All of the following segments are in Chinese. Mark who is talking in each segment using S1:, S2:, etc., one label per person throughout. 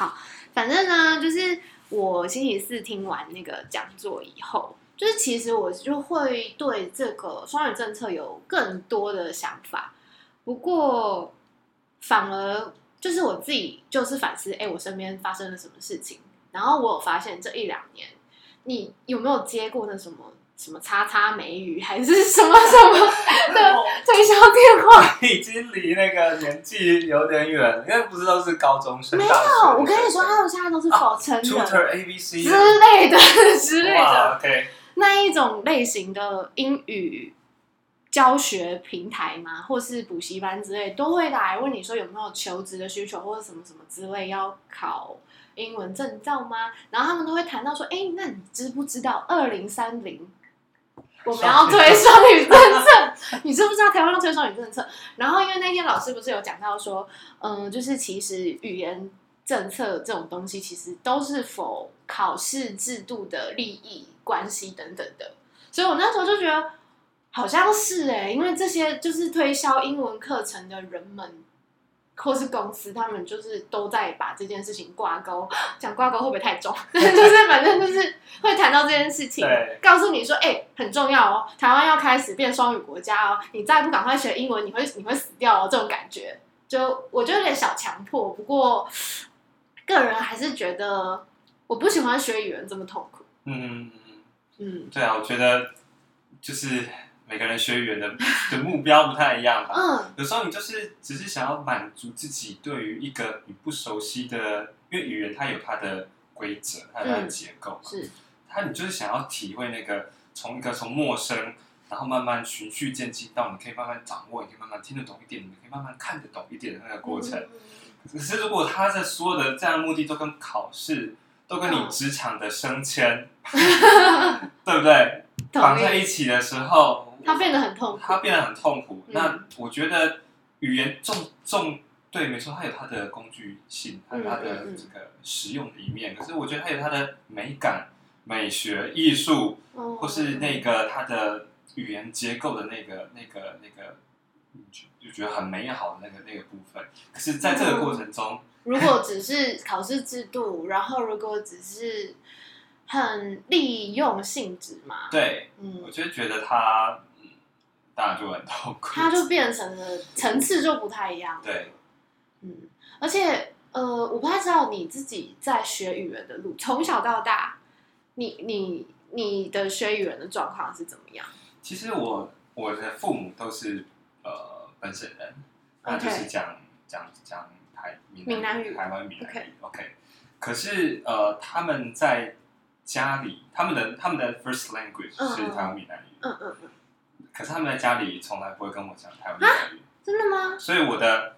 S1: 好，反正呢，就是我星期四听完那个讲座以后，就是其实我就会对这个双语政策有更多的想法。不过，反而就是我自己就是反思，哎，我身边发生了什么事情？然后我有发现这一两年，你有没有接过那什么？什么叉叉美语还是什么什么的推销电话？
S2: 已经离那个年纪有点远，因为不是都是高中生。
S1: 没有，我跟你说，他们现在都是否称的
S2: ，Tutor A B C
S1: 之类的之类的。
S2: OK，
S1: 那一种类型的英语教学平台嘛，或是补习班之类，都会来问你说有没有求职的需求，或者什么什么之类，要考英文证照吗？然后他们都会谈到说，哎，那你知不知道二零三零？我们要推双语政策，你知不知道台湾要推双语政策？然后因为那天老师不是有讲到说，嗯，就是其实语言政策这种东西，其实都是否考试制度的利益关系等等的，所以我那时候就觉得好像是哎，因为这些就是推销英文课程的人们。或是公司，他们就是都在把这件事情挂钩，讲挂钩会不会太重？就是 反正就是会谈到这件事情，告诉你说，哎，很重要哦，台湾要开始变双语国家哦，你再不赶快学英文，你会你会死掉哦，这种感觉，就我就有点小强迫。不过个人还是觉得，我不喜欢学语言这么痛苦。
S2: 嗯嗯嗯嗯，对啊，我觉得就是。每个人学语言的 的目标不太一样吧？嗯，有时候你就是只是想要满足自己对于一个你不熟悉的，因为语言它有它的规则，它有它的结构嘛，
S1: 是
S2: 它你就是想要体会那个从一个从陌生，然后慢慢循序渐进到你可以慢慢掌握，你可以慢慢听得懂一点，你可以慢慢看得懂一点的那个过程。可是如果他的所有的这样的目的都跟考试，都跟你职场的升迁，对不对？绑在一起的时候。
S1: 他变得很痛苦，
S2: 他变得很痛苦。那我觉得语言重重对，没错，它有它的工具性，它有它的这个实用的一面。可是我觉得它有它的美感、美学、艺术，或是那个它的语言结构的那个、那个、那个，就就觉得很美好的那个那个部分。可是在这个过程中，
S1: 如果只是考试制度，然后如果只是很利用性质嘛，
S2: 对，嗯，我就觉得它。那就很痛苦，
S1: 它就变成了层次就不太一样。
S2: 对，
S1: 嗯，而且呃，我不太知道你自己在学语言的路，从小到大，你你你的学语言的状况是怎么样？
S2: 其实我我的父母都是呃本省人，那就是讲讲讲台
S1: 闽南语，
S2: 台湾闽南语。OK，可是呃他们在家里，他们的他们的 first language 是台湾闽南语。嗯嗯嗯。可是他们在家里从来不会跟我讲台湾闽南语，
S1: 真的吗？
S2: 所以我的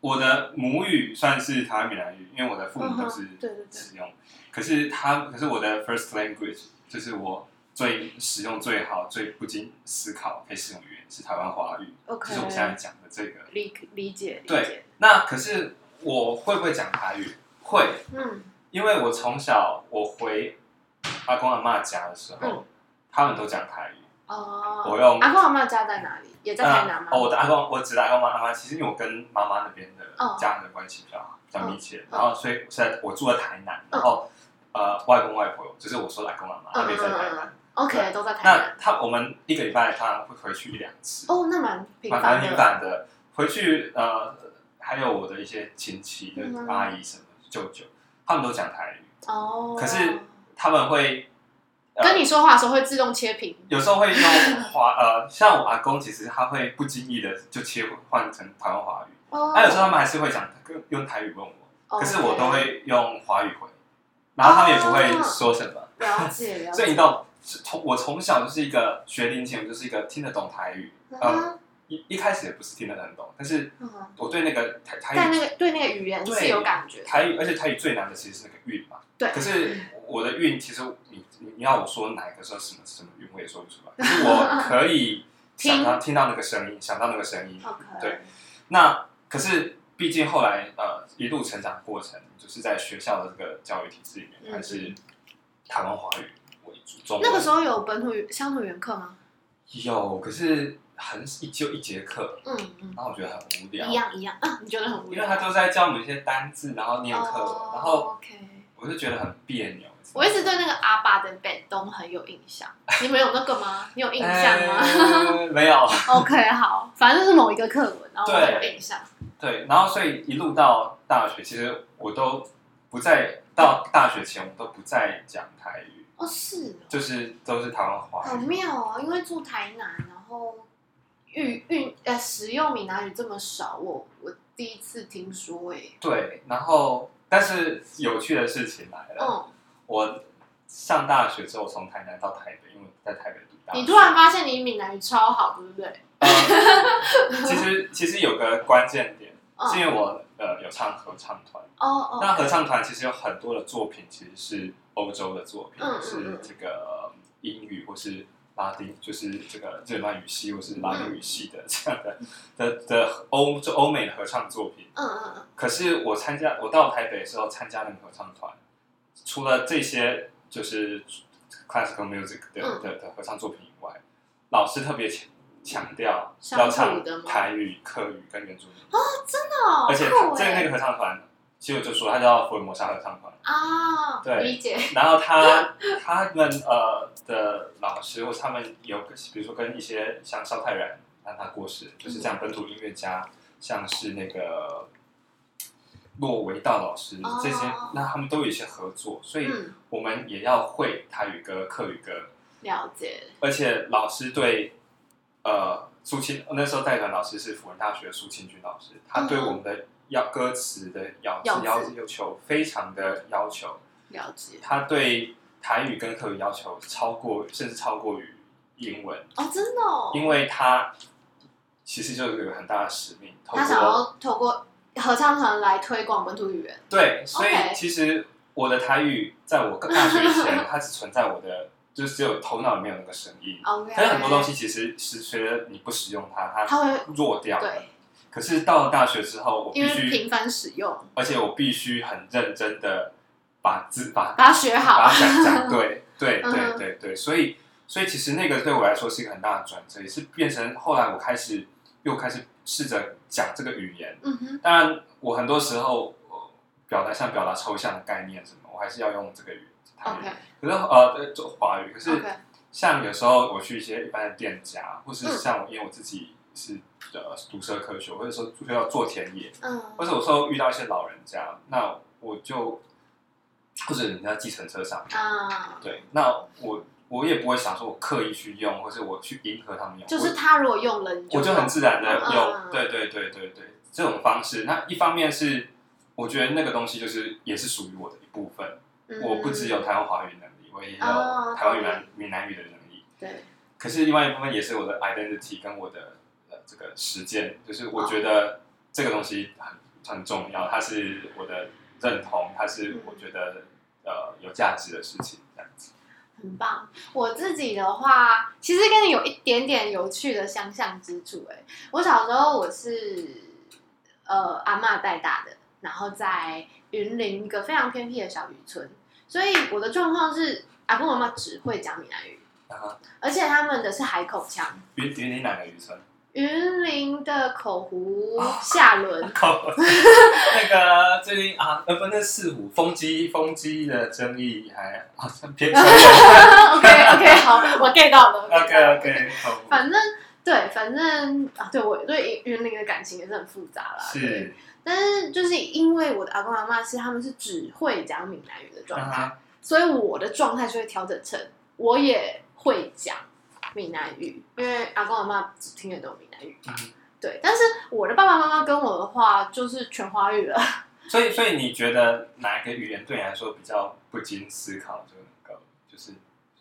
S2: 我的母语算是台湾闽南语，因为我的父母都是使用。可是他，可是我的 first language 就是我最使用最好、最不经思考可以使用语言是台湾华语，就是我现在讲的这个
S1: 理理解。
S2: 对，那可是我会不会讲台语？会，嗯，因为我从小我回阿公阿妈家的时候，他们都讲台语。
S1: 哦，
S2: 我用
S1: 阿公阿妈家在哪里？也在台南吗？
S2: 哦，我的阿公，我指的阿公阿妈，其实因为我跟妈妈那边的家人的关系比较好，比较密切，然后所以现在我住在台南，然后呃，外公外婆就是我说的阿公阿妈，他们在台南
S1: ，OK，都在台南。
S2: 那他我们一个礼拜他会回去一两次，
S1: 哦，那蛮
S2: 蛮频繁的。回去呃，还有我的一些亲戚的阿姨什么舅舅，他们都讲台语哦，可是他们会。
S1: 跟你说话的时候会自动切屏，
S2: 有时候会用华 呃，像我阿公，其实他会不经意的就切换成台湾华语。哦。他有时候他们还是会讲用台语问我，可是我都会用华语回，然后他们也不会说什么。
S1: 了解了解。
S2: 所以你到从我从小就是一个学龄前我就是一个听得懂台语，呃，一一开始也不是听得很懂，但是我对那个台台语，
S1: 在那个对那个语言是有感觉。
S2: 台语，而且台语最难的其实是那个韵嘛。
S1: 对。
S2: 可是我的韵其实你。你要我说哪个说什么什么韵，我也说不出来。可是我可以 想到听到那个声音，想到那个声音。对，那可是毕竟后来呃一路成长过程，就是在学校的这个教育体制里面，还是台湾华语为主。
S1: 那个时候有本土语乡土语言课吗？
S2: 有，可是很一就一节课，
S1: 嗯嗯，
S2: 然后我觉得很无聊
S1: 一，样一样啊，你觉得很无聊？
S2: 因为他都在教我们一些单字，然后念课文，
S1: 哦
S2: 然后
S1: OK。
S2: 我就觉得很别扭。
S1: 我一直对那个阿爸的北东很有印象，你们有那个吗？你有印象吗、
S2: 呃 没有。
S1: o k 好，反正就是某一个课文，然后有印象。
S2: 对，然后所以一路到大学，其实我都不在到大学前，我都不再讲台语，
S1: 哦，是哦，
S2: 就是都是台湾话
S1: 好
S2: 语。
S1: 妙哦，因为住台南，然后运运呃使用闽南语这么少，我我第一次听说哎。
S2: 对，然后但是有趣的事情来了，
S1: 嗯，
S2: 我上大学之后从台南到台北，因为在台北读大学。
S1: 你突然发现你闽南语超好，对不对？
S2: 呃其实其实有个关键点，
S1: 嗯
S2: 是因为我呃有唱合唱团。
S1: 哦哦，
S2: 那合唱团其实有很多的作品，其实是欧洲的作品，是
S1: 嗯
S2: 这个英语或是拉丁，就是这个日耳曼语系或是拉丁语系的这样的的的欧就欧美的合唱作品。
S1: 嗯嗯嗯，
S2: 可是我参加，我到台北的时候参加那个合唱团，除了这些就是 classical music 的、
S1: 嗯。
S2: 的的合唱作品以外，老师特别强强调要唱台语、客语跟原住民，
S1: 真的哦，
S2: 而且在那
S1: 哎
S2: 个合唱团，其实我就说他叫福尔摩沙合唱团。
S1: 啊，
S2: 对。
S1: 理解，
S2: 然后他 他们呃的老师或他们有比如说跟一些像萧泰然，让他过世，就是这样本土音乐家，像是那个洛维道老师
S1: 哦。
S2: 这些，那他们都有一些合作，所以
S1: 嗯，
S2: 我们也要会台语歌、客语歌，
S1: 了解，
S2: 而且老师对呃苏青那时候带团老师是辅仁大学苏清君老师，他对
S1: 嗯。
S2: 我们的要歌词的咬
S1: 咬字
S2: 字要要求非常的要求。
S1: 了解，
S2: 他对台语跟客语要求超过，甚至超过于英文，
S1: 哦，真的哦，
S2: 因为他其实就有很大的使命，透
S1: 他想要透过合唱团来推广本土语言，
S2: 对，所以其实我的台语在我大学以前，它只存在我的，就是只有头脑里面有那个声音。
S1: OK，
S2: 可是很多东西其实是随着你不使用它，它
S1: 它会
S2: 弱掉。
S1: 对，
S2: 可是到了大学之后，我
S1: 因
S2: 必须，
S1: 为频繁使用，
S2: 而且我必须很认真的把字把
S1: 把它学好。
S2: 把它讲讲对 对
S1: 嗯
S2: 对对对，所以所以其实那个对我来说是一个很大的转折，也是变成后来我开始又开始试着讲这个语言。
S1: 嗯哼，
S2: 当然，我很多时候呃表达像表达抽象的概念什么，我还是要用这个语台语。
S1: OK
S2: 可是呃，对做华语，可是
S1: OK，
S2: 像有时候我去一些一般的店家，或是
S1: 嗯。
S2: 像我因为我自己是呃读社科学，或者说需要做田野，
S1: 嗯。
S2: 或者有时候遇到一些老人家，那我就或者人家计程车上，
S1: 啊，
S2: 对，那我我也不会想说我刻意去用，或是我去迎合他们用，
S1: 就是他如果用了，你
S2: 我我就很自然的
S1: 嗯
S2: 用，
S1: 嗯。
S2: 对对对对对，这种方式。那一方面是我觉得那个东西就是也是属于我的一部分，
S1: 嗯
S2: 我不只有台湾华语能力，我也有
S1: 哦
S2: 台湾闽南闽南语的能力。
S1: 对，
S2: 可是另外一部分也是我的 identity 跟我的呃这个实践，就是我觉得这个东西很很重要，它是我的认同，它是我觉得呃有价值的事情，这样子。
S1: 很棒。我自己的话，其实跟你有一点点有趣的相像之处。哎，我小时候我是呃阿妈带大的，然后在云林一个非常偏僻的小渔村，所以我的状况是阿公阿妈只会讲闽南语，
S2: 啊，
S1: 而且他们的是海口腔。
S2: 云云林哪个渔村？
S1: 云林的口湖下轮，
S2: 靠，那个最近啊，呃不，那四湖风机风机的争议还好像偏
S1: OK OK，好，我 get 到了。
S2: OK OK，好，
S1: 反正对，反正啊，对我对云林的感情也是很复杂啦。对，
S2: 是，
S1: 但是就是因为我的阿公阿妈是他们是只会讲闽南语的状态，
S2: 啊
S1: 所以我的状态就会调整成我也会讲闽南语，因为阿公阿妈只听得懂闽南语嘛。
S2: 嗯
S1: 对，但是我的爸爸妈妈跟我的话就是全华语了。
S2: 所以所以你觉得哪一个语言对你来说比较不经思考就能够，就是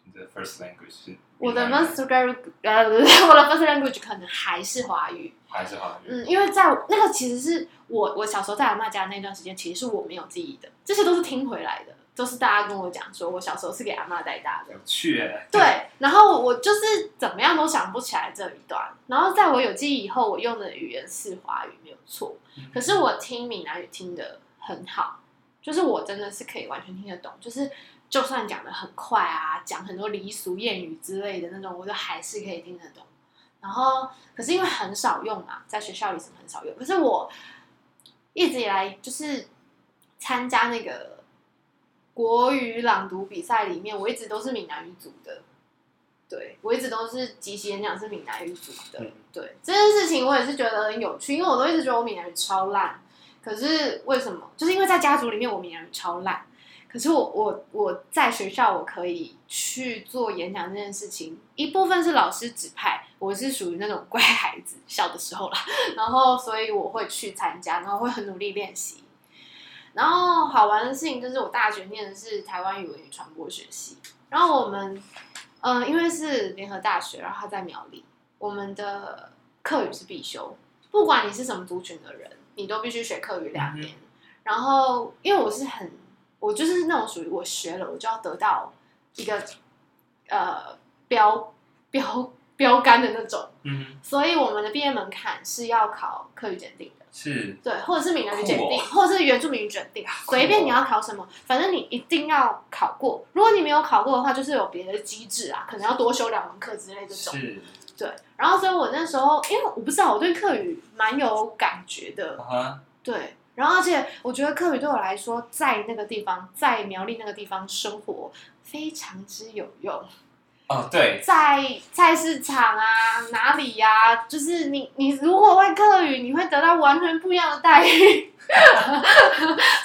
S2: 你的 first language 是
S1: 我的 first language，呃，我的 first language 可能还是华语。
S2: 还是华语？
S1: 嗯，因为在我那个其实是我我小时候在阿妈家那段时间，其实是我没有记忆的，这些都是听回来的，都是大家跟我讲说我小时候是给阿妈带大的。
S2: 有趣欸，
S1: 对，然后我就是怎么样都想不起来这一段。然后在我有记忆以后，我用的语言是华语，没有错。可是我听闽南语听得很好，就是我真的是可以完全听得懂，就是就算讲的很快啊，讲很多俚俗谚语之类的那种，我都还是可以听得懂。然后可是因为很少用嘛，在学校里什么很少用。可是我一直以来就是参加那个国语朗读比赛里面，我一直都是闽南语组的。对我一直都是即席演讲是闽南语组的。
S2: 嗯
S1: 对这件事情，我也是觉得很有趣，因为我都一直觉得我闽南语超烂。可是为什么？就是因为在家族里面我闽南语超烂。可是我我我在学校我可以去做演讲这件事情，一部分是老师指派，我是属于那种乖孩子，小的时候啦，然后所以我会去参加，然后会很努力练习。然后好玩的事情就是我大学念的是台湾语文与传播学系，然后我们嗯、呃因为是联合大学，然后它在苗栗，我们的课语是必修，不管你是什么族群的人，你都必须学课语两年。然后因为我是很，我就是那种属于我学了我就要得到一个呃标标标杆的那种，
S2: 嗯，
S1: 所以我们的毕业门槛是要考课语检定的，
S2: 是。
S1: 对，或者是闽南语检定，
S2: 哦。
S1: 或者是原住民语检定，随便你要考什么，反正你一定要考过。如果你没有考过的话，就是有别的机制啊，可能要多修两门课之类这种。
S2: 是，
S1: 对，然后所以我那时候，因为我不知道我对课语蛮有感觉的，对，然后而且我觉得课语对我来说，在那个地方，在苗栗那个地方生活非常之有用。
S2: 哦，对，
S1: 在菜市场啊，哪里呀、就是你你如果会客语，你会得到完全不一样的待遇。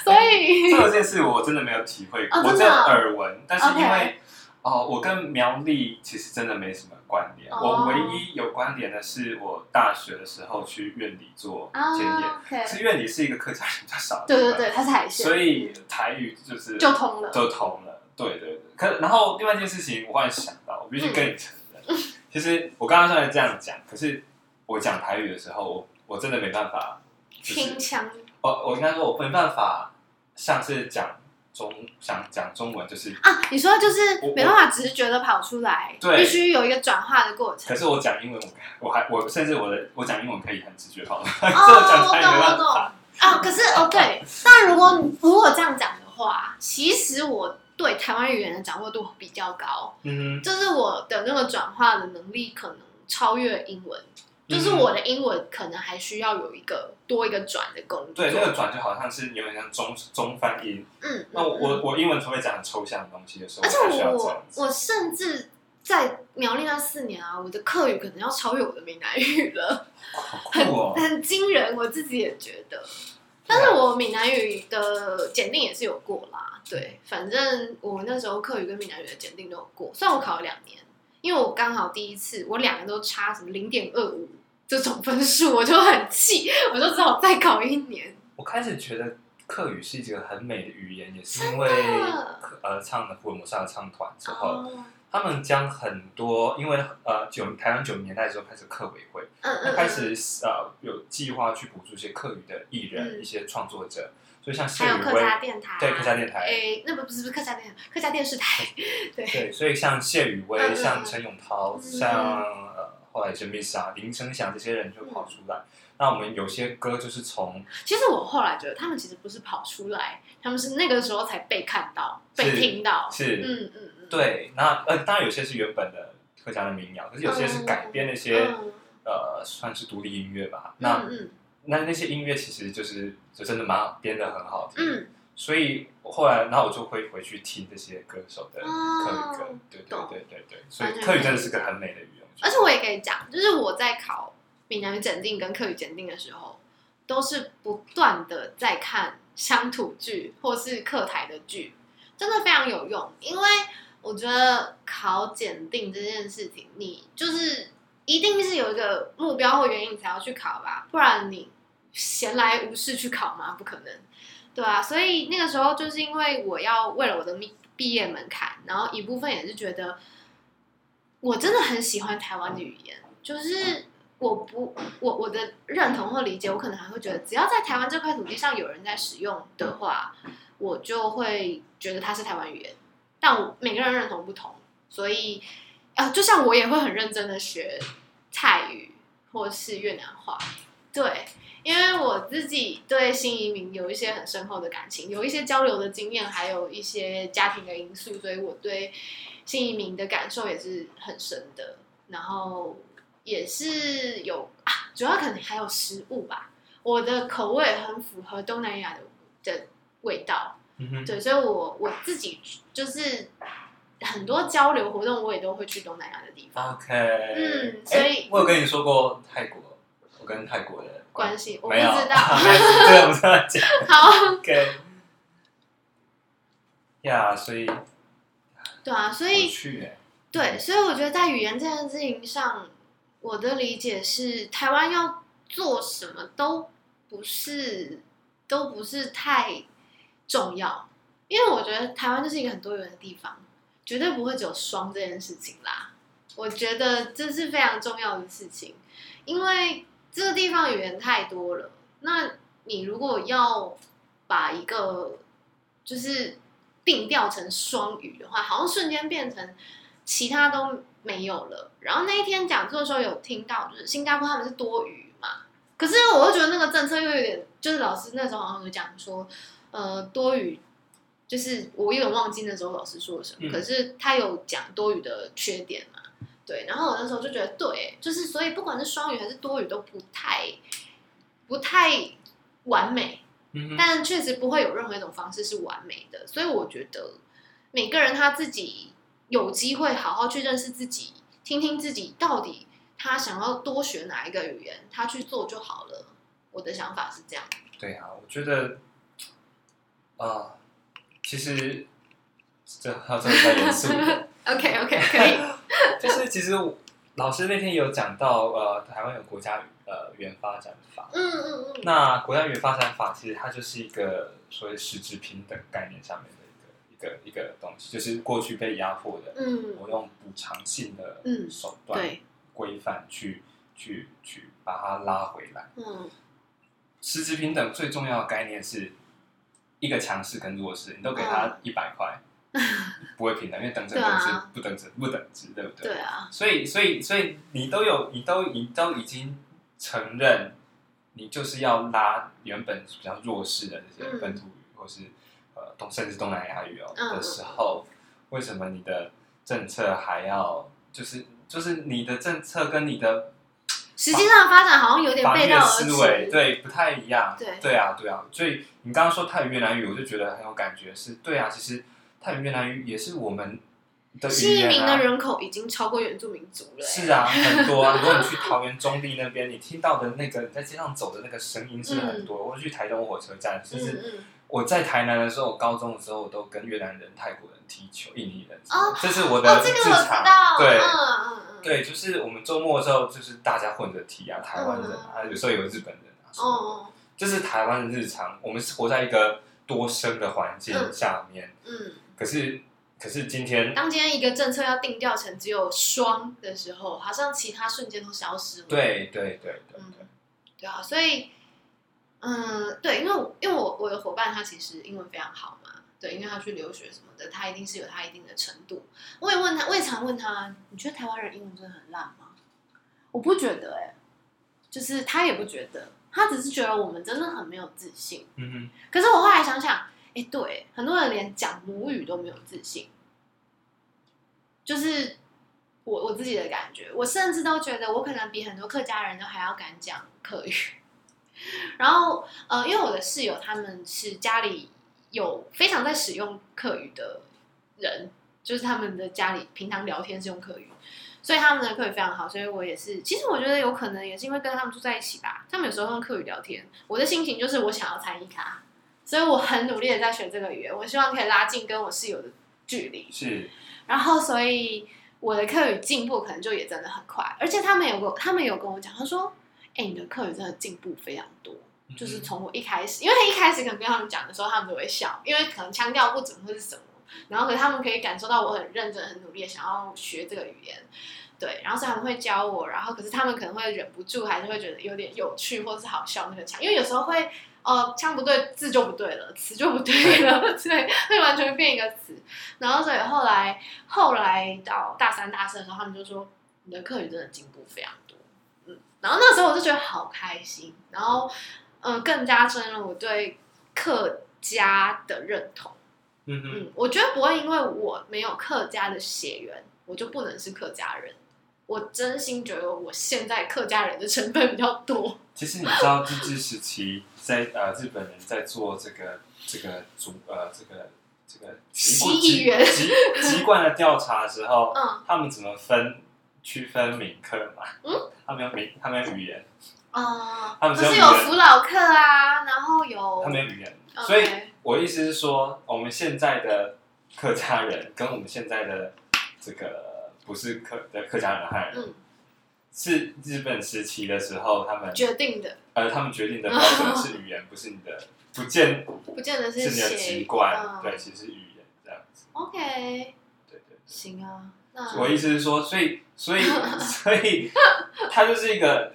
S1: 所以
S2: 这件事我真的没有体会过，我只耳闻，但是因为哦，我跟苗栗其实真的没什么关联，
S1: 哦
S2: 我唯一有关联的是我大学的时候去院里做检验，
S1: 啊，OK，
S2: 是院里是一个客家人比较少的
S1: 对，对对，它是海鲜，
S2: 所以台语就是
S1: 就通了。
S2: 就通了，对对对。可然后另外一件事情，我忽然想到，我必须跟你承认，其实我刚刚虽然这样讲，可是我讲台语的时候，我我真的没办法，就是
S1: 拼腔
S2: 我我应该说，我没办法像是讲中想讲中文，就是
S1: 啊，你说就是
S2: 我
S1: 没办法直觉的跑出来，
S2: 对
S1: 必须有一个转化的过程
S2: 可。是我讲英文，我我还我甚至我的我讲英文可以很直觉跑，这
S1: 哦，
S2: 我
S1: 懂我懂
S2: 法。
S1: 啊，可是哦对，但如果如果这样讲的话，其实我对台湾语言的掌握度比较高，
S2: 嗯
S1: 就是我的那个转化的能力可能超越英文，就是
S2: 嗯
S1: 我的英文可能还需要有一个多一个转的工作。
S2: 对，那个转就好像是有点像中中翻英。
S1: 嗯，
S2: 那我
S1: 嗯
S2: 我我英文除非讲很抽象的东西的时候，
S1: 而且
S2: 我
S1: 我。我甚至在苗栗那四年啊，我的课语可能要超越我的闽南语了，
S2: 好
S1: 很！很惊人，我自己也觉得。但是我闽南语的检定也是有过啦，对，反正我那时候课语跟闽南语的检定都有过，虽然我考了两年，因为我刚好第一次我两个都差什么零点二五这种分数，我就很气，我就只好再考一年。
S2: 我开始觉得课语是一个很美的语言，也是因为呃唱了福尔摩沙的唱团之后，
S1: 哦，
S2: 他们将很多因为呃九台湾九零年代的时候开始客委会，
S1: 嗯嗯，
S2: 开始呃有计划去补助一些客语的艺人、
S1: 嗯
S2: 一些创作者，所以像谢
S1: 还有客
S2: 宇威，
S1: 家电台，
S2: 对客家电台。
S1: 哎，那不不是不是客家电台，客家电视台，对，
S2: 对，所以像谢宇威、
S1: 嗯嗯
S2: 像陈永涛、
S1: 嗯。
S2: 像呃后来是 Miss 啊林声祥这些人就跑出来。那我们有些歌就是从
S1: 其实我后来觉得他们其实不是跑出来，他们是那个时候才被看到、被听到。
S2: 是、
S1: 嗯嗯嗯，
S2: 对，那呃当然有些是原本的客家的民谣，可是有些是改编那些、
S1: 嗯
S2: 呃算是独立音乐吧。那、
S1: 嗯
S2: 那那些音乐其实就是就真的蛮好编的很好听。
S1: 嗯
S2: 所以后来，然后我就会回去听这些歌手的客语歌，
S1: 哦
S2: 对对
S1: 懂
S2: 对对对，所以客语真的是个很美的语言。
S1: 而且我也可以讲，就是我在考闽南语检定跟客语检定的时候，都是不断的在看乡土剧或是客台的剧，真的非常有用。因为我觉得考检定这件事情，你就是一定是有一个目标或原因才要去考吧，不然你闲来无事去考吗？不可能，对啊。所以那个时候就是因为我要为了我的毕毕业门槛，然后一部分也是觉得。我真的很喜欢台湾的语言，就是我不我我的认同或理解，我可能还会觉得，只要在台湾这块土地上有人在使用的话，我就会觉得它是台湾语言。但我每个人认同不同，所以啊，就像我也会很认真的学泰语或是越南话，对，因为我自己对新移民有一些很深厚的感情，有一些交流的经验，还有一些家庭的因素，所以我对新移民的感受也是很深的。然后也是有啊，主要可能还有食物吧。我的口味很符合东南亚的的味道，
S2: 嗯哼，
S1: 对，所以我我自己就是很多交流活动，我也都会去东南亚的地方。
S2: OK，
S1: 嗯所以
S2: 诶我有跟你说过泰国，我跟泰国的
S1: 关系我不
S2: 没有，
S1: 知道
S2: 这个不是要讲。
S1: 好
S2: ，OK，呀所以
S1: 对啊，所以对，所以我觉得在语言这件事情上，我的理解是，台湾要做什么都不是都不是太重要，因为我觉得台湾就是一个很多元的地方，绝对不会只有双这件事情啦。我觉得这是非常重要的事情，因为这个地方语言太多了。那你如果要把一个就是定调成双语的话，好像瞬间变成其他都没有了。然后那一天讲座的时候有听到，就是新加坡他们是多语嘛，可是我又觉得那个政策又有点，就是老师那时候好像有讲说，呃，多语。就是我有点忘记那时候老师说了什么，
S2: 嗯
S1: 可是他有讲多语的缺点嘛，对，然后我那时候就觉得对，就是所以不管是双语还是多语都不太不太完美，
S2: 嗯，
S1: 但确实不会有任何一种方式是完美的，所以我觉得每个人他自己有机会好好去认识自己，听听自己到底他想要多学哪一个语言，他去做就好了。我的想法是这样。
S2: 对啊，我觉得啊，其实这要这么太严肃了。
S1: OK OK 可以。
S2: 就是其实老师那天有讲到，呃，台湾有国家呃原发展法。
S1: 嗯嗯嗯。
S2: 那国家原发展法其实它就是一个所谓实质平等概念上面的一个一个一个东西，就是过去被压迫的，
S1: 嗯
S2: 我用补偿性的
S1: 嗯
S2: 手段、
S1: 对，
S2: 规范去去去把它拉回来。
S1: 嗯
S2: 实质平等最重要的概念是一个强势跟弱势，你都给他一百块，不会平等，因为等值
S1: 对啊。
S2: 等值不等值不等值，对不对？
S1: 对啊，
S2: 所以，所以，所以你都有，你都你都已经承认，你就是要拉原本比较弱势的这些
S1: 嗯。
S2: 本土语，或是呃东甚至东南亚语哦、
S1: 嗯。
S2: 的时候，为什么你的政策还要就是就是你的政策跟你的
S1: 实际上发展好像有点背道而
S2: 思维
S1: 驰。
S2: 对不太一样？
S1: 对
S2: 对啊，对啊。所以你刚刚说泰语越南语，我就觉得很有感觉是，对啊，其实泰语越南语也是我们的语言啊
S1: 西移民的。人口已经超过原住民族了、欸。
S2: 是啊，很多啊。如果你去桃园中地那边，你听到的那个你在街上走的那个声音是很多。我去台东火车站，就是
S1: 嗯嗯。
S2: 我在台南的时候，我高中的时候，我都跟越南人、泰国人踢球，印尼人，
S1: 哦
S2: 这是我的
S1: 哦，这个我知。道。
S2: 对、
S1: 嗯嗯嗯。
S2: 对，就是我们周末的时候，就是大家混着踢啊，台湾人
S1: 嗯
S2: 啊，有时候有日本人啊，什么的
S1: 哦，
S2: 这是台湾的日常。我们是活在一个多生的环境
S1: 嗯
S2: 下面，
S1: 嗯。
S2: 可是可是今天
S1: 当今天一个政策要定调成只有双的时候，好像其他瞬间都消失了。，
S2: 对对对对
S1: 嗯
S2: 对，
S1: 对啊，所以，嗯，对，因为因为我我的伙伴他其实英文非常好嘛，对，因为他去留学什么的，他一定是有他一定的程度。我也问他，我也常问他，你觉得台湾人英文真的很烂吗？我不觉得、哎，就是他也不觉得，他只是觉得我们真的很没有自信。
S2: 嗯哼，
S1: 可是我后来想想，哎、对，很多人连讲母语都没有自信，就是我我自己的感觉，我甚至都觉得我可能比很多客家人都还要敢讲客语。然后呃，因为我的室友他们是家里有非常在使用客语的人，就是他们的家里平常聊天是用客语，所以他们的客语非常好，所以我也是，其实我觉得有可能也是因为跟他们住在一起吧，他们有时候用客语聊天，我的心情就是我想要参与他，所以我很努力的在学这个语言，我希望可以拉近跟我室友的距离，
S2: 是
S1: 然后所以我的课语进步可能就也真的很快，而且他们有个他们有跟我讲，他说：“哎、你的课语真的进步非常多。”就是从我一开始，因为他一开始可能跟他们讲的时候，他们都会笑，因为可能腔调不准或是什么，然后可是他们可以感受到我很认真、很努力的想要学这个语言，对，然后所以他们会教我，然后可是他们可能会忍不住，还是会觉得有点有趣或是好笑那个腔，因为有时候会呃腔不对，字就不对了，词就不对了，对，会完全变一个词，然后所以后来后来到大三、大四的时候，他们就说你的课语真的进步非常多，嗯，然后那时候我就觉得好开心，然后嗯、呃更加深了我对客家的认同。
S2: 嗯，
S1: 嗯，我觉得不会因为我没有客家的血缘，我就不能是客家人。我真心觉得我现在客家人的成分比较多。
S2: 其实你知道日治时期在呃日本人在做这个这个族呃这个这个籍贯
S1: 蜥蜴园
S2: 籍籍贯的调查的时候，
S1: 嗯
S2: 他们怎么分区分闽客嘛？
S1: 嗯，
S2: 他们有闽，他们有语言，
S1: 啊，
S2: 他们
S1: 不是
S2: 有语言。
S1: 有福老客啊，然后有
S2: 他们有语言。所以我意思是说，我们现在的客家人跟我们现在的这个不是客的客家人的汉人，
S1: 嗯。
S2: 是日本时期的时候，他们
S1: 决定的，
S2: 呃，他们决定的标准 是语言，不是你的，不见
S1: 不见得
S2: 是你的
S1: 写
S2: 籍贯，
S1: 嗯。
S2: 对，其实是语言这样子
S1: ，OK，
S2: 对对。
S1: 行啊，那
S2: 我意思是说，所以所以所以，它就是一个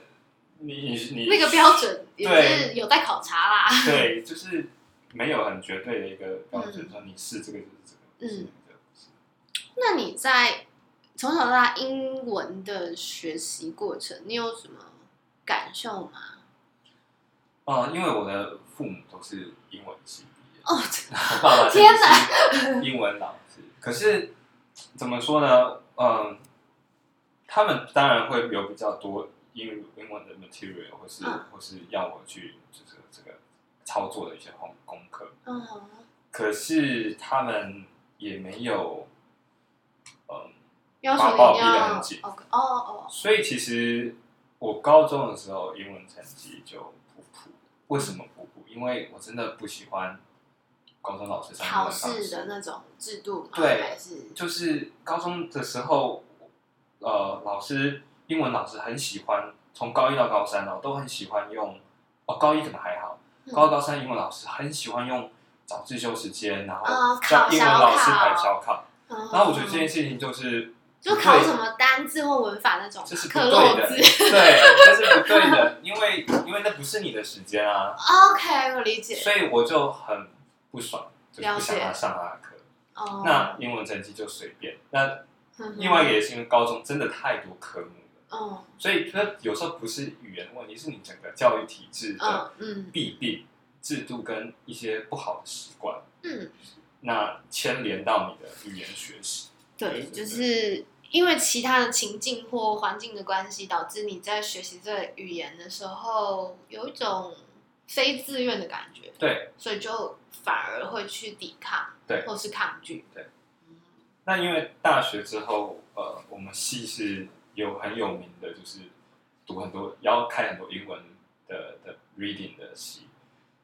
S2: 你你你
S1: 那个标准也是有待考察啦。
S2: 对，就是没有很绝对的一个标准，
S1: 嗯
S2: 说你是这个就是这个，
S1: 嗯
S2: 那
S1: 你在从小到大英文的学习过程，你有什么感受吗？
S2: 哦、因为我的父母都是英文系毕业，
S1: 哦，
S2: 爸爸
S1: 天
S2: 哪，英文老师。可是怎么说呢？嗯，他们当然会有比较多英英文的 material，或是、
S1: 嗯
S2: 或是要我去就是这个操作的一些功功课。
S1: 嗯
S2: 可是他们也没有，嗯，
S1: 要求
S2: 把把我
S1: 你要
S2: 逼得很紧
S1: 哦哦，
S2: 所以其实我高中的时候英文成绩就普普。为什么普普？因为我真的不喜欢高中老师上英
S1: 考试的那种制度？
S2: 对
S1: 还是
S2: 就是高中的时候，呃，老师英文老师很喜欢，从高一到高三哦，都很喜欢用。哦，高一可能还好，
S1: 嗯
S2: 高二高三英文老师很喜欢用早自修时间，然后
S1: 哦
S2: 叫英文老师
S1: 考小考
S2: 排小考。
S1: 嗯
S2: 然后我觉得这件事情就是
S1: 就考什么单字或文法那种
S2: 这是不对的，对，这是不对的，因为因为那不是你的时间啊
S1: ，OK，我理解。
S2: 所以我就很不爽，就不想他上他的课。
S1: 哦，
S2: 那英文成绩就随便。那另外一个也是因为高中真的太多科目了。
S1: 嗯。
S2: 所以它有时候不是语言的问题，是你整个教育体制的弊病、制度跟一些不好的习惯，
S1: 嗯，
S2: 那牵连到你的语言学习。
S1: 对，就是因为其他的情境或环境的关系，导致你在学习这个语言的时候有一种非自愿的感觉，
S2: 对，
S1: 所以就反而会去抵抗，
S2: 对。
S1: 或是抗拒，
S2: 对。
S1: 嗯。
S2: 那因为大学之后，呃，我们系是有很有名的，就是读很多要看很多英文的的 reading 的系，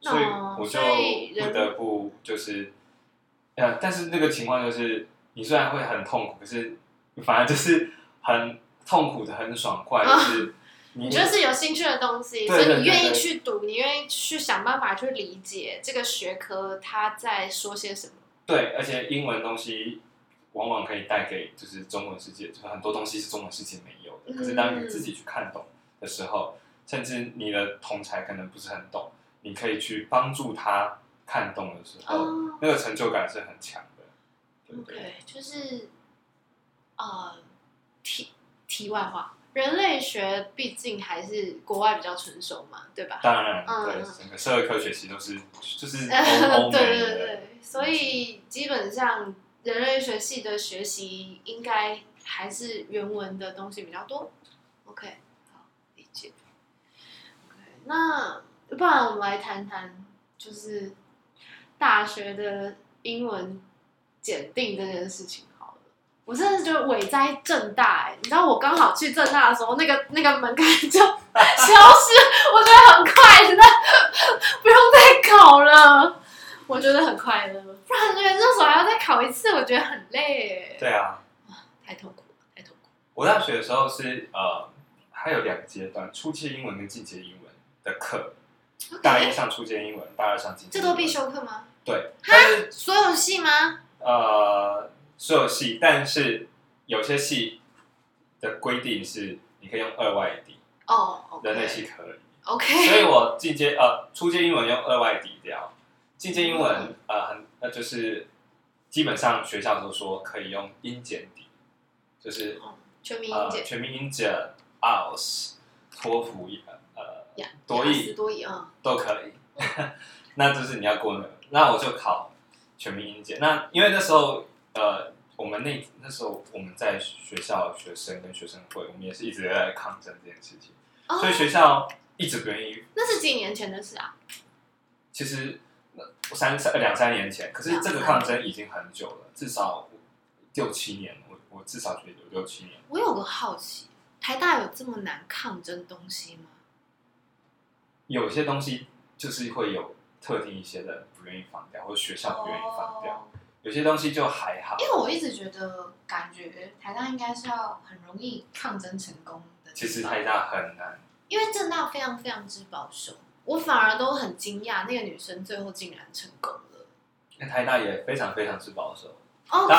S2: 所以
S1: 哦
S2: 我就不得不就是，呃，但是那个情况就是，你虽然会很痛苦，可是反而就是很痛苦的很爽快，就是你
S1: 你就是有兴趣的东西，
S2: 对对对
S1: 所以你愿意去读，你愿意去想办法去理解这个学科它在说些什么。
S2: 对，而且英文东西往往可以带给就是中文世界，就是很多东西是中文世界没有的。可是当你自己去看懂的时候，甚至你的同才可能不是很懂，你可以去帮助他看懂的时候，
S1: 哦
S2: 那个成就感是很强的。对不对
S1: ？OK，就是呃，题题外话，人类学毕竟还是国外比较成熟嘛，对吧？
S2: 当然，
S1: 嗯
S2: 对
S1: 嗯
S2: 整个社会科学系都是就是 欧欧
S1: 对对对，所以基本上人类学系的学习应该还是原文的东西比较多。OK，好，理解。OK，那不然我们来谈谈，就是大学的英文检定这件事情好了。我真的是觉得伟哉正大哎、你知道我刚好去正大的时候，那个那个门槛就消失，我觉得很快乐，不用再考了，我觉得很快乐。不然觉得那时候还要再考一次，我觉得很累哎，
S2: 对啊。
S1: 太痛苦了，太痛苦。
S2: 我大学的时候是呃，还有两个阶段，初阶英文跟进阶英文的课。大一上初阶英文，大二上进阶
S1: 这。都必修课吗？
S2: 对，但是
S1: 所有系吗？
S2: 呃，所有系，但是有些系的规定是你可以用二外抵，
S1: 哦
S2: 人类系可以。
S1: ，OK，
S2: 所以我进阶呃初阶英文用二外抵掉，进阶英文呃很那就是基本上学校都说可以用英检底，就是
S1: 哦全民英
S2: 呃
S1: 检，
S2: 全民英检、IELTS、托福呃
S1: 呀
S2: 多
S1: 雅思
S2: 益
S1: 多益啊，
S2: 都可以，那就是你要过那个，那我就考全民英检。那因为那时候呃我们那那时候我们在学校学生跟学生会，我们也是一直在抗争这件事情，
S1: 哦
S2: 所以学校一直不愿意。
S1: 那是几年前的事啊？
S2: 其实呃三三两三年前，可是这个抗争已经很久了，至少六七年，我我至少觉得有六七年。
S1: 我有个好奇，台大有这么难抗争东西吗？
S2: 有些东西就是会有特定一些人不愿意放掉，或者学校不愿意放掉。
S1: 哦
S2: 有些东西就还好
S1: 因。为我一直觉得，感觉台大应该是要很容易抗争成功的。
S2: 其实台大很难，
S1: 因为正大非常非常之保守，我反而都很惊讶，那个女生最后竟然成功了。
S2: 因为台大也非常非常之保守。
S1: OK，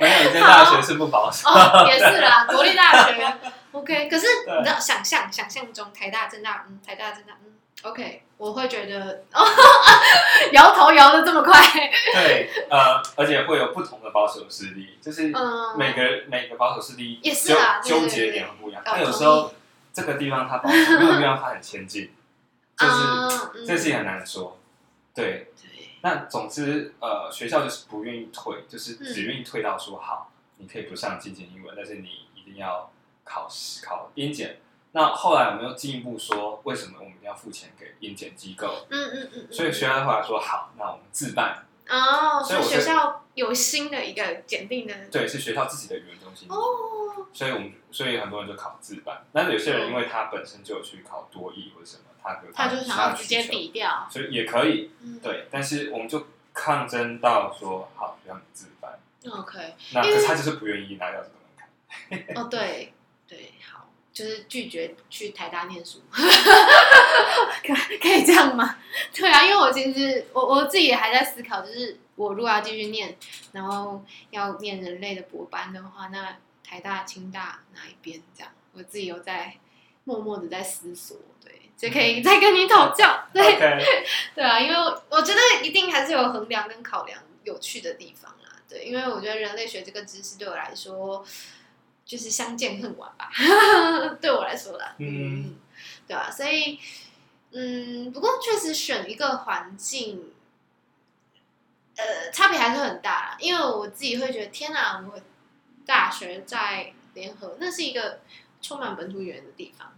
S2: 没有一间大学是不保守。
S1: 哦，也是啦，国立大学。OK，可是你知道，想象想象中台大、正大，嗯，台大、正大，嗯，OK，我会觉得，哦，摇头摇的这么快，
S2: 对，呃，而且会有不同的保守势力，就是
S1: 嗯，
S2: 每个每个保守势力
S1: 也是啊
S2: 纠纠结点不一样。
S1: 哦
S2: 他有时候这个地方他保守，另外一个地方他很前进，就是
S1: 嗯
S2: 这事情很难说。对，
S1: 对，
S2: 那总之，呃，学校就是不愿意退，就是
S1: 嗯
S2: 只愿意退到说好，你可以不上精简英文，但是你一定要考试考英检。那后来我们又进一步说，为什么我们要付钱给英检机构？
S1: 嗯嗯嗯，嗯
S2: 所以学校后来说好，那我们自办，
S1: 哦，所以学校有新的一个检定的，
S2: 对，是学校自己的语言中心。
S1: 哦，
S2: 所以我们所以很多人就考自办，但是有些人因为他本身就有去考多译或者什么，他
S1: 就想要直接抵掉，
S2: 所以也可以
S1: 嗯
S2: 对，但是我们就抗争到说好让你自办
S1: ，，OK，
S2: 那他就是不愿意拿掉这个门槛。
S1: 哦，对对，好，就是拒绝去台大念书，可可以这样吗？对啊，因为我其实我我自己也还在思考，就是我如果要继续念，然后要念人类的博班的话，那台大、清大哪一边？这样，我自己有在默默的在思索，对，这可以再跟你讨教，对。对啊，因为我觉得一定还是有衡量跟考量有趣的地方啦。对，因为我觉得人类学这个知识对我来说就是相见恨晚吧，对我来说啦。
S2: 嗯，
S1: 对啊，所以嗯，不过确实选一个环境，呃，差别还是很大啦。因为我自己会觉得，天哪，我大学在联合，那是一个充满本土语言的地方。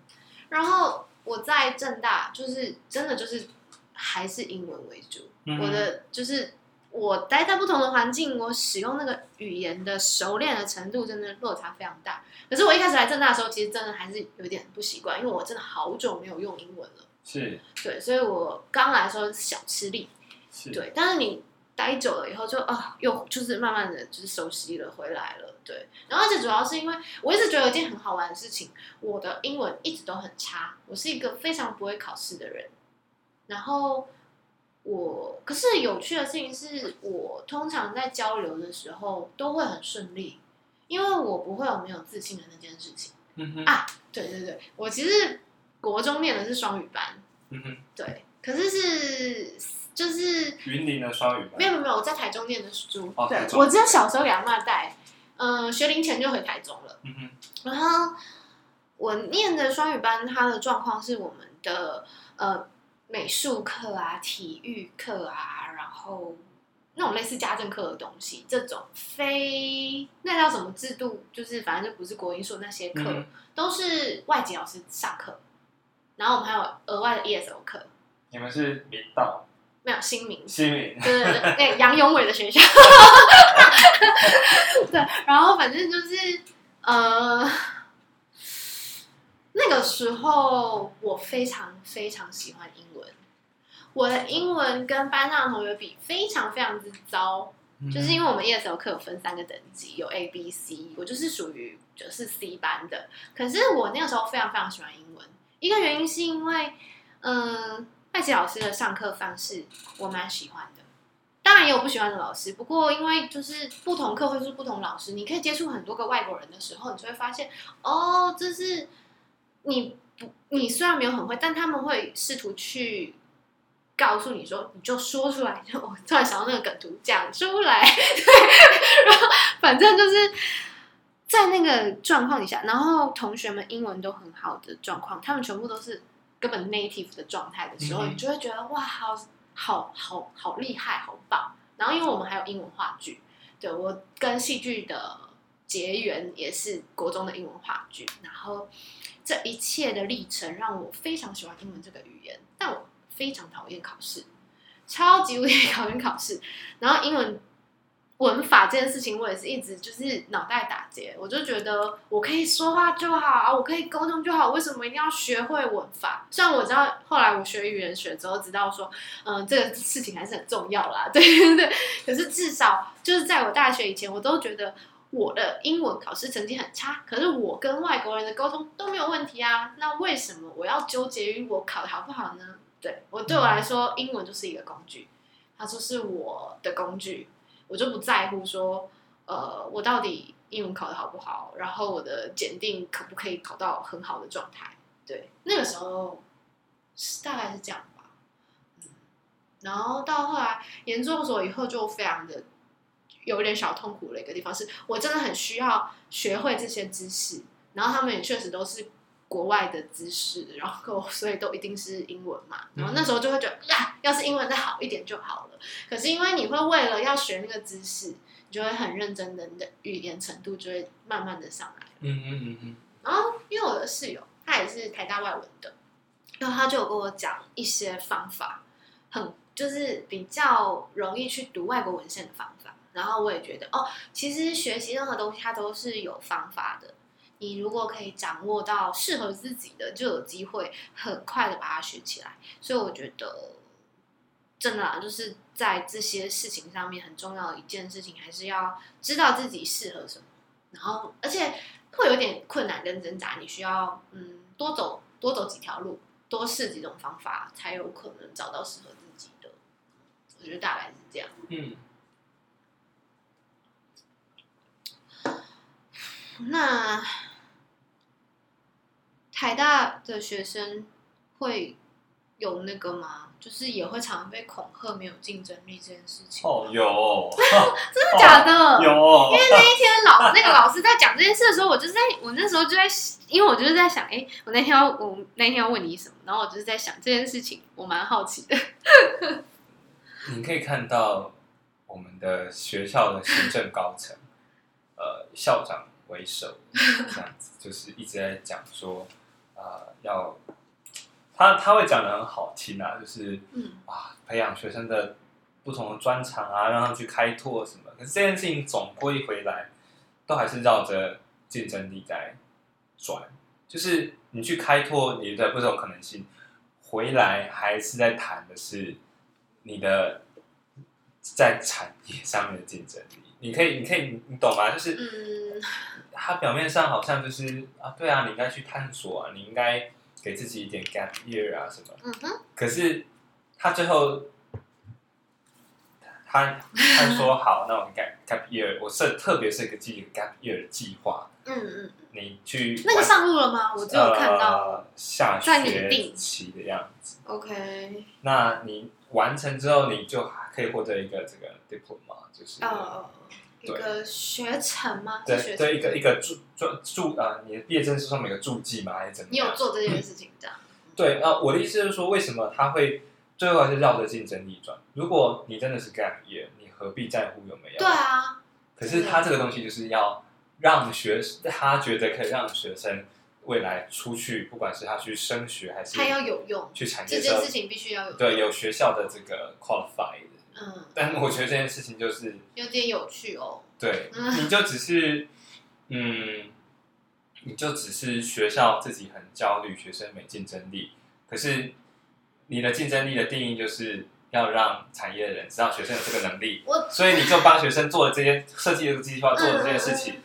S1: 然后我在正大，就是真的就是还是英文为主。
S2: 嗯
S1: 我的就是我待在不同的环境，我使用那个语言的熟练的程度真的落差非常大。可是我一开始来正大的时候，其实真的还是有点不习惯，因为我真的好久没有用英文了。
S2: 是
S1: 对，所以我刚来的时候是小吃力，
S2: 是，
S1: 对，但是你待久了以后就啊，又就是慢慢的就是熟悉了回来了，对。然后而且主要是因为我一直觉得有一件很好玩的事情，我的英文一直都很差，我是一个非常不会考试的人。然后我可是有趣的事情是我通常在交流的时候都会很顺利，因为我不会有没有自信的那件事情。啊对对对，我其实国中念的是双语班，
S2: 嗯哼，
S1: 对，可是是就是
S2: 云林的双语班
S1: 没有没有没有，我在台中念的书，对我只有小时候给阿妈带，嗯、学龄前就回台中了。
S2: 嗯哼，
S1: 然后我念的双语班，它的状况是我们的呃美术课啊、体育课啊，然后那种类似家政课的东西，这种非那叫什么制度，就是反正就不是国英数那些课，
S2: 嗯。
S1: 都是外籍老师上课，然后我们还有额外的 ESL 课，
S2: 你们是明道
S1: 没有新名
S2: 新民，
S1: 对对对，对杨永伟的学校。对，然后反正就是呃，那个时候我非常非常喜欢英文，我的英文跟班上的同学比非常非常之糟，就是因
S2: 为
S1: 为我们 ESL 课有分三个等级，有 A、B、C，我就是属于就是 C 班的。可是我那个时候非常非常喜欢英文，一个原因是因为，嗯、麦琪老师的上课方式我蛮喜欢的。当然也有不喜欢的老师，不过因为就是不同课会是不同老师，你可以接触很多个外国人的时候，你就会发现，哦，这是你不你虽然没有很会，但他们会试图去告诉你说，你就说出来。就 我突然想到那个梗图，讲出来，对，然后反正就是在那个状况底下，然后同学们英文都很好的状况，他们全部都是根本 native 的状态的时候，
S2: 嗯
S1: 你就会觉得哇，好好好好厉害，好棒。然后因为我们还有英文话剧，对我跟戏剧的结缘也是国中的英文话剧，然后这一切的历程让我非常喜欢英文这个语言，但我非常讨厌考试，超级无敌讨厌考试。然后英文文法这件事情，我也是一直就是脑袋打结，我就觉得我可以说话就好，我可以沟通就好，为什么一定要学会文法？虽然我知道后来我学语言学之后知道说，嗯，这个事情还是很重要啦，对对对。可是至少就是在我大学以前，我都觉得我的英文考试成绩很差，可是我跟外国人的沟通都没有问题啊。那为什么我要纠结于我考的好不好呢？对我对我来说，英文就是一个工具，它就是我的工具，我就不在乎说，呃，我到底英文考的好不好，然后我的检定可不可以考到很好的状态。对，那个时候是大概是这样吧。嗯，然后到后来研究所以后，就非常的有点小痛苦的一个地方，是我真的很需要学会这些知识，然后他们也确实都是国外的知识，然后所以都一定是英文嘛。然后那时候就会觉得呀，要是英文再好一点就好了。可是因为你会为了要学那个知识，你就会很认真的，你的语言程度就会慢慢的上来。
S2: 嗯嗯嗯嗯，
S1: 然后因为我的室友他也是台大外文的，然后他就有跟我讲一些方法，很就是比较容易去读外国文献的方法。然后我也觉得哦，其实学习任何东西它都是有方法的。你如果可以掌握到适合自己的，就有机会很快的把它学起来。所以我觉得，真的啊，就是在这些事情上面很重要的一件事情，还是要知道自己适合什么。然后，而且会有点困难跟挣扎，你需要嗯多走多走几条路，多试几种方法，才有可能找到适合自己的。我觉得大概是这样。
S2: 嗯，
S1: 那台大的学生会有那个吗？就是也会常常被恐吓没有竞争力这件事情。
S2: 哦，有，
S1: 真的假的？
S2: 有，
S1: 因为那一天老那个老师在讲这件事的时候，我就是在我那时候就在，因为我就是在想，哎、我那天要我那天要问你什么，然后我就是在想这件事情，我蛮好奇的。
S2: 你可以看到我们的学校的行政高层，呃，校长为首，这样子，就是一直在讲说，呃，要他他会讲的很好听啊，就是
S1: 嗯
S2: 啊，培养学生的不同的专长啊，让他们去开拓什么。可是这件事情总归回来，都还是绕着竞争力在转。就是你去开拓你的不同可能性，回来还是在谈的是你的在产业上面的竞争力。你可以，你可以，你懂吗？就是
S1: 嗯
S2: 它表面上好像就是啊，对啊，你应该去探索啊，你应该给自己一点 gap year 啊什么。
S1: 嗯哼，
S2: 可是他最后，他他说好，那我们 gap gap year，我设特别设一个计 gap year 的计划，
S1: 嗯嗯，
S2: 你去
S1: 那个上路了吗？我只有看到。
S2: 呃、下学
S1: 定
S2: 期的样子。
S1: OK，
S2: 那你完成之后，你就可以获得一个这个 diploma，就是、
S1: 呃，一个学程吗？
S2: 对对一个一个注注注呃，你的毕业证书上面有个注记吗？还是怎么样？
S1: 你有做这件事情这样？
S2: 对，那我的意思就是说，为什么他会最后还是绕着竞争力转？如果你真的是 gap year，你何必在乎有没有？
S1: 对啊，
S2: 可是他这个东西就是要让学，他觉得可以让学生未来出去，不管是他去升学还是
S1: 他要有用，
S2: 去产业
S1: 这件事情必须要有。
S2: 对，有学校的这个 qualified。
S1: 嗯，
S2: 但我觉得这件事情就是，
S1: 有点有趣哦。
S2: 对，
S1: 嗯。
S2: 你就只是，嗯，你就只是学校自己很焦虑，学生没竞争力。可是你的竞争力的定义就是要让产业的人知道学生有这个能力，所以你就帮学生做了这些设计的计划，做了这件事
S1: 嗯
S2: 情，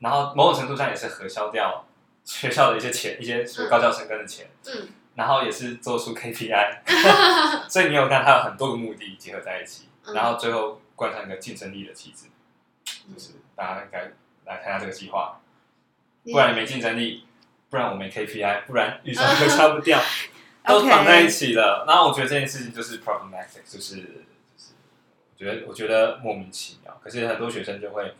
S2: 然后某种程度上也是核销掉学校的一些钱，一些高教生跟的钱，
S1: 嗯
S2: 然后也是做出 KPI，所以你有看它有很多个目的结合在一起，
S1: 嗯
S2: 然后最后贯穿一个竞争力的机制，
S1: 嗯
S2: 就是大家应该来看下这个计划，不然你没竞争力，不然我没 KPI，不然预算会差不掉，都绑在一起了。然后我觉得这件事情就是 problematic，就是就是我觉得我觉得莫名其妙。可是很多学生就会，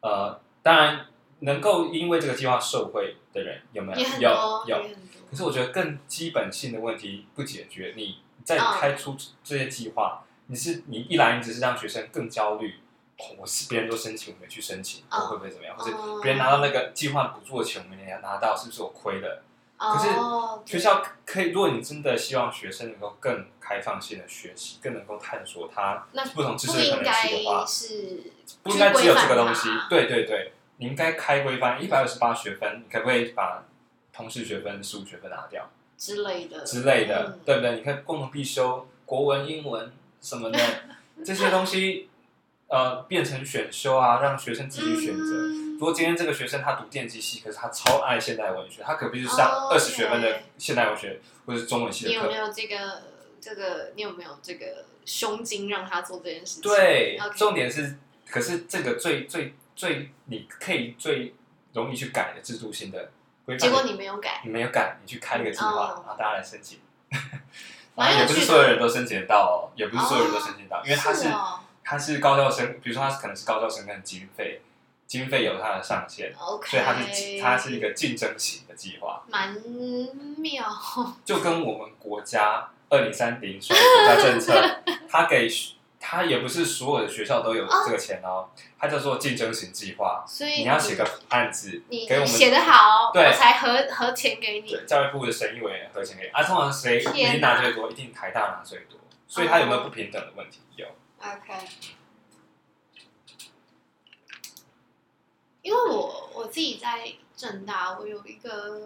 S2: 呃，当然能够因为这个计划受惠的人有没有？有有。可是我觉得更基本性的问题不解决，你再
S1: 嗯
S2: 开出这些计划，你是你一来你只是让学生更焦虑，我是别人都申请，我没去申请，我
S1: 哦
S2: 会不会怎么样？或者
S1: 哦
S2: 别人拿到那个计划补助的钱，我没拿到，是不是我亏了？可是
S1: 哦，
S2: 学校可以，如果你真的希望学生能够更开放性的学习，更能够探索他不同知识的可能性的话，
S1: 是
S2: 不应该只有这个东西。对对对，你应该开规范，一百二十八学分，你可不可以把通识学分、数学分拿掉
S1: 之类的
S2: 之类的，
S1: 嗯
S2: 对不对？你看共同必修、国文、英文什么的 这些东西，呃，变成选修啊，让学生自己选择。
S1: 嗯
S2: 如果今天这个学生他读电机系，可是他超爱现代文学，他可必须上
S1: 哦
S2: 二十学分的现代文学或者是中文系的课
S1: 你有没。有这个这个？你有没有这个胸襟让他做这件事情？
S2: 对重点是，可是这个最最最你可以最容易去改的制度性的
S1: 结果你没有改，
S2: 你没有改，你去开一个计划，
S1: 哦
S2: 然后大家来申请。
S1: 蛮
S2: 反正也不是所有人都申请得到哦，也不是所有人都申请得到，因为他是
S1: 哦
S2: 他是高校生，比如说他可能是高校生跟经费，经费有它的上限所以它是它是一个竞争型的计划，
S1: 蛮妙，
S2: 就跟我们国家二零三零所谓国家政策，它给它也不是所有的学校都有这个钱哦，它叫做竞争型计划，
S1: 所以
S2: 你要写个案子
S1: 你
S2: 给我们
S1: 写的好，
S2: 对
S1: 我才核核钱给你
S2: 对。教育部的审议委员核钱给你啊，通常谁
S1: 天
S2: 你拿最多，一定台大拿最多，所以它有没有不平等的问题？有。
S1: OK，因为我我自己在正大，我有一个，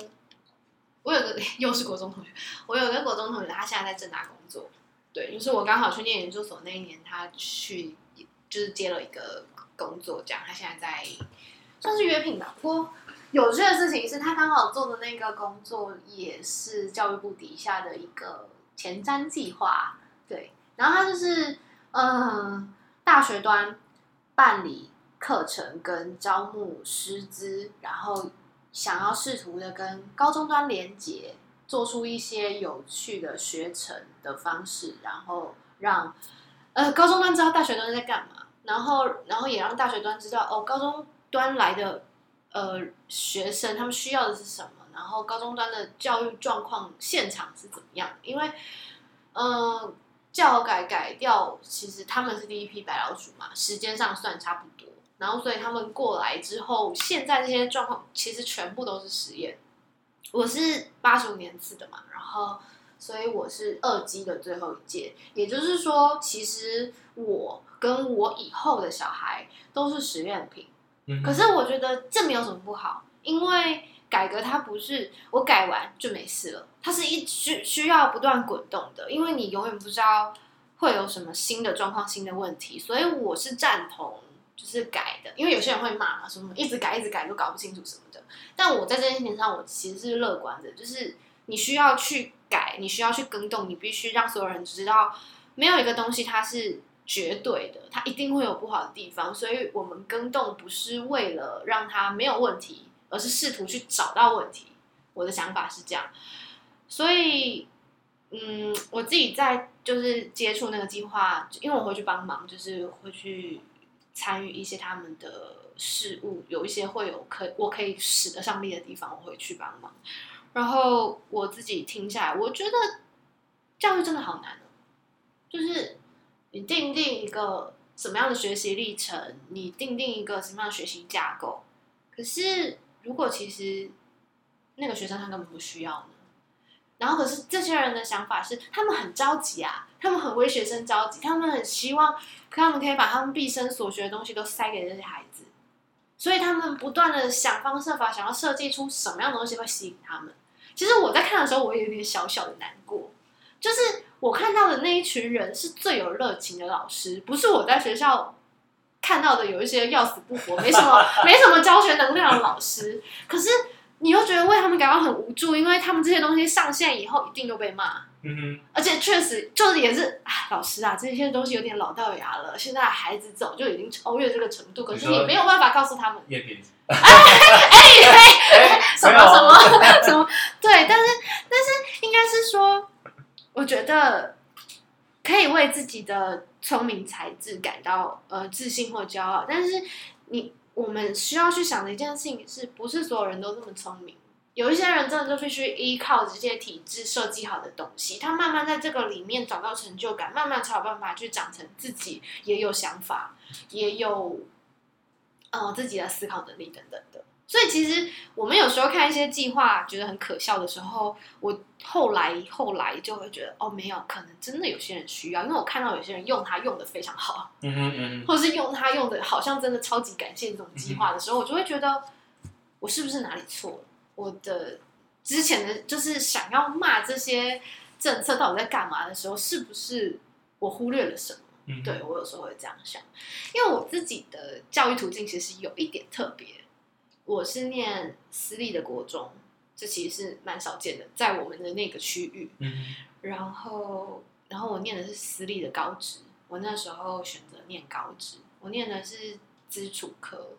S1: 我有个 又是国中同学，我有一个国中同学，他现在在正大工作。对，就是我刚好去念研究所那一年，他去就是接了一个工作，这样他现在在算是约聘吧。不过有趣的事情是他刚好做的那个工作也是教育部底下的一个前瞻计划，对，然后他就是嗯，大学端办理课程跟招募师资，然后想要试图的跟高中端连接，做出一些有趣的学程的方式，然后让呃高中端知道大学端在干嘛，然后然后也让大学端知道哦，高中端来的呃学生他们需要的是什么，然后高中端的教育状况现场是怎么样，因为呃教改改掉，其实他们是第一批白老鼠嘛，时间上算差不多。然后，所以他们过来之后，现在这些状况其实全部都是实验。我是八十五年次的嘛，然后，所以我是二基的最后一届，也就是说，其实我跟我以后的小孩都是实验品。
S2: 嗯
S1: 可是我觉得这没有什么不好，因为改革它不是我改完就没事了，它是一需需要不断滚动的，因为你永远不知道会有什么新的状况、新的问题，所以我是赞同就是改的，因为有些人会骂嘛，说什么一直改一直改都搞不清楚什么的，但我在这件事情上我其实是乐观的，就是你需要去改，你需要去更动，你必须让所有人知道，没有一个东西它是绝对的，它一定会有不好的地方，所以我们更动不是为了让它没有问题，而是试图去找到问题。我的想法是这样，所以，嗯，我自己在就是接触那个计划，因为我会去帮忙，就是会去参与一些他们的事务，有一些会有可我可以使得上力的地方，我会去帮忙。然后我自己听下来，我觉得教育真的好难哦，就是你定定一个什么样的学习历程，你定定一个什么样的学习架构，可是如果其实那个学生他根本不需要呢？然后可是这些人的想法是，他们很着急啊，他们很为学生着急，他们很希望，他们可以把他们毕生所学的东西都塞给这些孩子，所以他们不断的想方设法，想要设计出什么样的东西会吸引他们。其实我在看的时候，我也有点小小的难过，就是我看到的那一群人是最有热情的老师，不是我在学校看到的有一些要死不活、没什么没什么教学能量的老师。可是你又觉得为他们感到很无助，因为他们这些东西上线以后一定又被骂，
S2: 嗯
S1: 而且确实就是也是，啊，老师啊，这些东西有点老掉牙了。现在孩子早就已经超越这个程度，可是
S2: 你
S1: 没有办法告诉他们
S2: 哼，叶饼，
S1: 哎 什么什么 什么，对，但是但是应该是说，我觉得可以为自己的聪明才智感到呃自信或骄傲，但是你我们需要去想的一件事情是不是所有人都这么聪明？有一些人真的就必须依靠这些体制设计好的东西，他慢慢在这个里面找到成就感，慢慢才有办法去长成自己也有想法，也有呃自己的思考能力等等的。所以其实我们有时候看一些计划觉得很可笑的时候，我后来后来就会觉得哦，没有，可能真的有些人需要，因为我看到有些人用它用的非常好，
S2: 嗯哼嗯
S1: 或者是用它用的好像真的超级感谢这种计划的时候，我就会觉得我是不是哪里错了？我的之前的就是想要骂这些政策到底在干嘛的时候，是不是我忽略了什么？
S2: 嗯，
S1: 对我有时候会这样想，因为我自己的教育途径其实有一点特别，我是念私立的国中，这其实是蛮少见的，在我们的那个区域。
S2: 嗯
S1: 然后，然后我念的是私立的高职，我那时候选择念高职，我念的是资处科，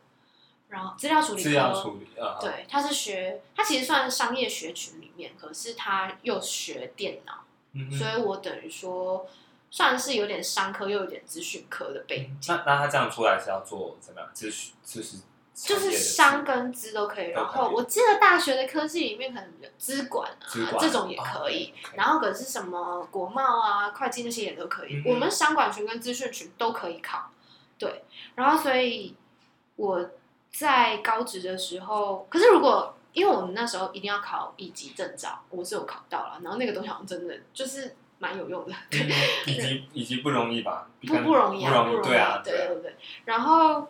S1: 然后资料处理科。
S2: 资料处理啊，
S1: 对，他是学，他其实算商业学群里面，可是他又学电脑，
S2: 嗯
S1: 所以我等于说算是有点商科又有点资讯科的背景，
S2: 那那他这样出来是要做怎么样？咨询就是
S1: 就是商跟资都可以。然后我记得大学的科系里面可能有资管啊这种也可以，然后可是什么国贸啊、会计那些也都可以。
S2: 嗯
S1: 我们商管群跟资讯群都可以考，对。然后所以我在高职的时候，可是如果因为我们那时候一定要考乙级证照，我是有考到了，然后那个东西好像真的就是蛮有用的，对。
S2: 嗯以及以及不容易吧？
S1: 不不容易啊，
S2: 不容易，对啊，
S1: 对对对。然后，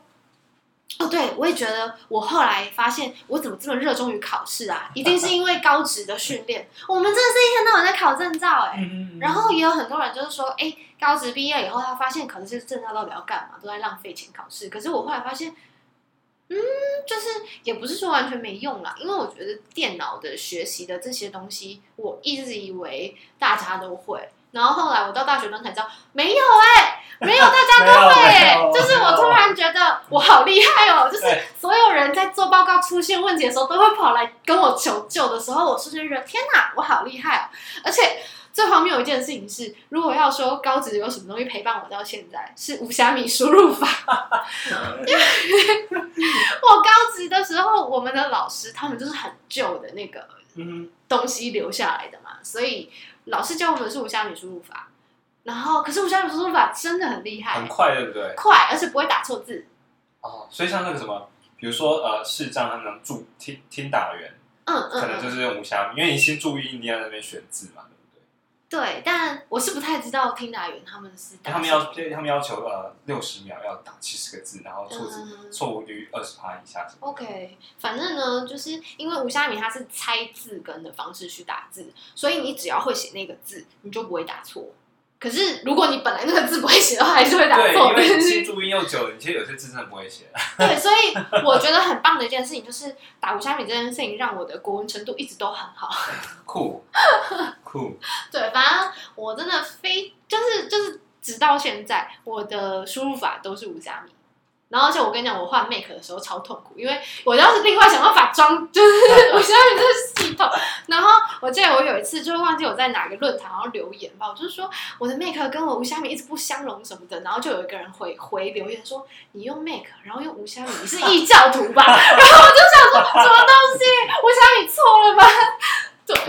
S1: 哦，对，我也觉得，我后来发现，我怎么这么热衷于考试啊？一定是因为高职的训练，我们真的是一天到晚在考证照、哎、
S2: 嗯，
S1: 然后也有很多人就是说，哎，高职毕业以后，他发现考这些证照到底要干嘛，都在浪费钱考试。可是我后来发现，嗯，就是也不是说完全没用啦，因为我觉得电脑的学习的这些东西，我一直以为大家都会，然后后来我到大学端才知道，没有哎、没有大家都会、哎 就是我突然觉得我好厉害哦，就是所有人在做报告出现问题的时候，都会跑来跟我求救的时候，我瞬间觉得天哪，我好厉害哦！而且最荒谬的一件事情是，如果要说高职有什么东西陪伴我到现在，是无虾米输入法。我高职的时候，我们的老师他们就是很旧的那个
S2: 嗯
S1: 东西留下来的嘛，所以老师教我们是武侠女输入法。然后，可是武侠女输入法真的很厉害
S2: 很，快，对不对？
S1: 快，而且不会打错字。
S2: 哦，所以像那个什么，比如说呃，视障他们能注听听打员，
S1: 嗯嗯嗯，
S2: 可能就是用武侠，因为你新注意，你要在那边选字嘛，对
S1: 但我是不太知道听打员他们是打
S2: 他们要他们要求呃六十秒要打七十个字，然后错字
S1: 嗯
S2: 错误率二十趴以下。
S1: OK，反正呢，就是因为吴虾米它是猜字根的方式去打字，所以你只要会写那个字，你就不会打错。可是如果你本来那个字不会写的话，还是会打
S2: 对，
S1: 错
S2: 因为注音又久了，你其实有些字真的不会写。
S1: 对，所以我觉得很棒的一件事情就是打五虾米这件事情，让我的国文程度一直都很好。
S2: 酷 酷，
S1: 对，反正我真的非就是就是直到现在，我的输入法都是五虾米。然后，而且我跟你讲，我换 Make 的时候超痛苦，因为我要是另外想办法装，就是无虾米这个系统。然后我记得我有一次就忘记我在哪个论坛然后留言吧，我就是说我的 Make 跟我无虾米一直不相容什么的，然后就有一个人回回留言说你用 Make，然后用无虾米，你是异教徒吧？然后我就想说什么东西，无虾米错了吗？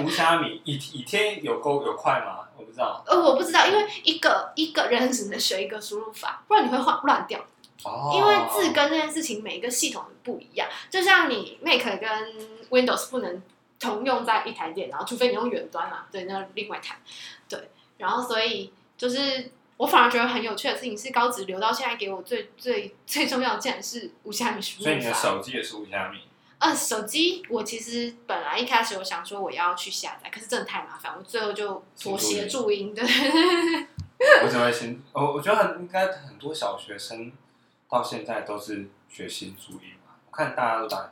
S2: 无虾米以以天有勾有快吗？我不知道。
S1: 呃，我不知道，因为一个一个人只能学一个输入法，不然你会换乱掉。
S2: 哦，
S1: 因为字根这件事情，每一个系统不一样，就像你 Mac 跟 Windows 不能同用在一台电脑，除非你用远端嘛，对，那另外谈。对，然后所以就是我反而觉得很有趣的事情是，高职留到现在给我最 最最重要的，竟然是无虾米输
S2: 所以你的。手机也是无虾米。
S1: 呃，手机我其实本来一开始我想说我要去下载，可是真的太麻烦，我最后就妥协注音，对。
S2: 我只会先，我我觉得很应该很多小学生到现在都是学新注音嘛。我看大家都打，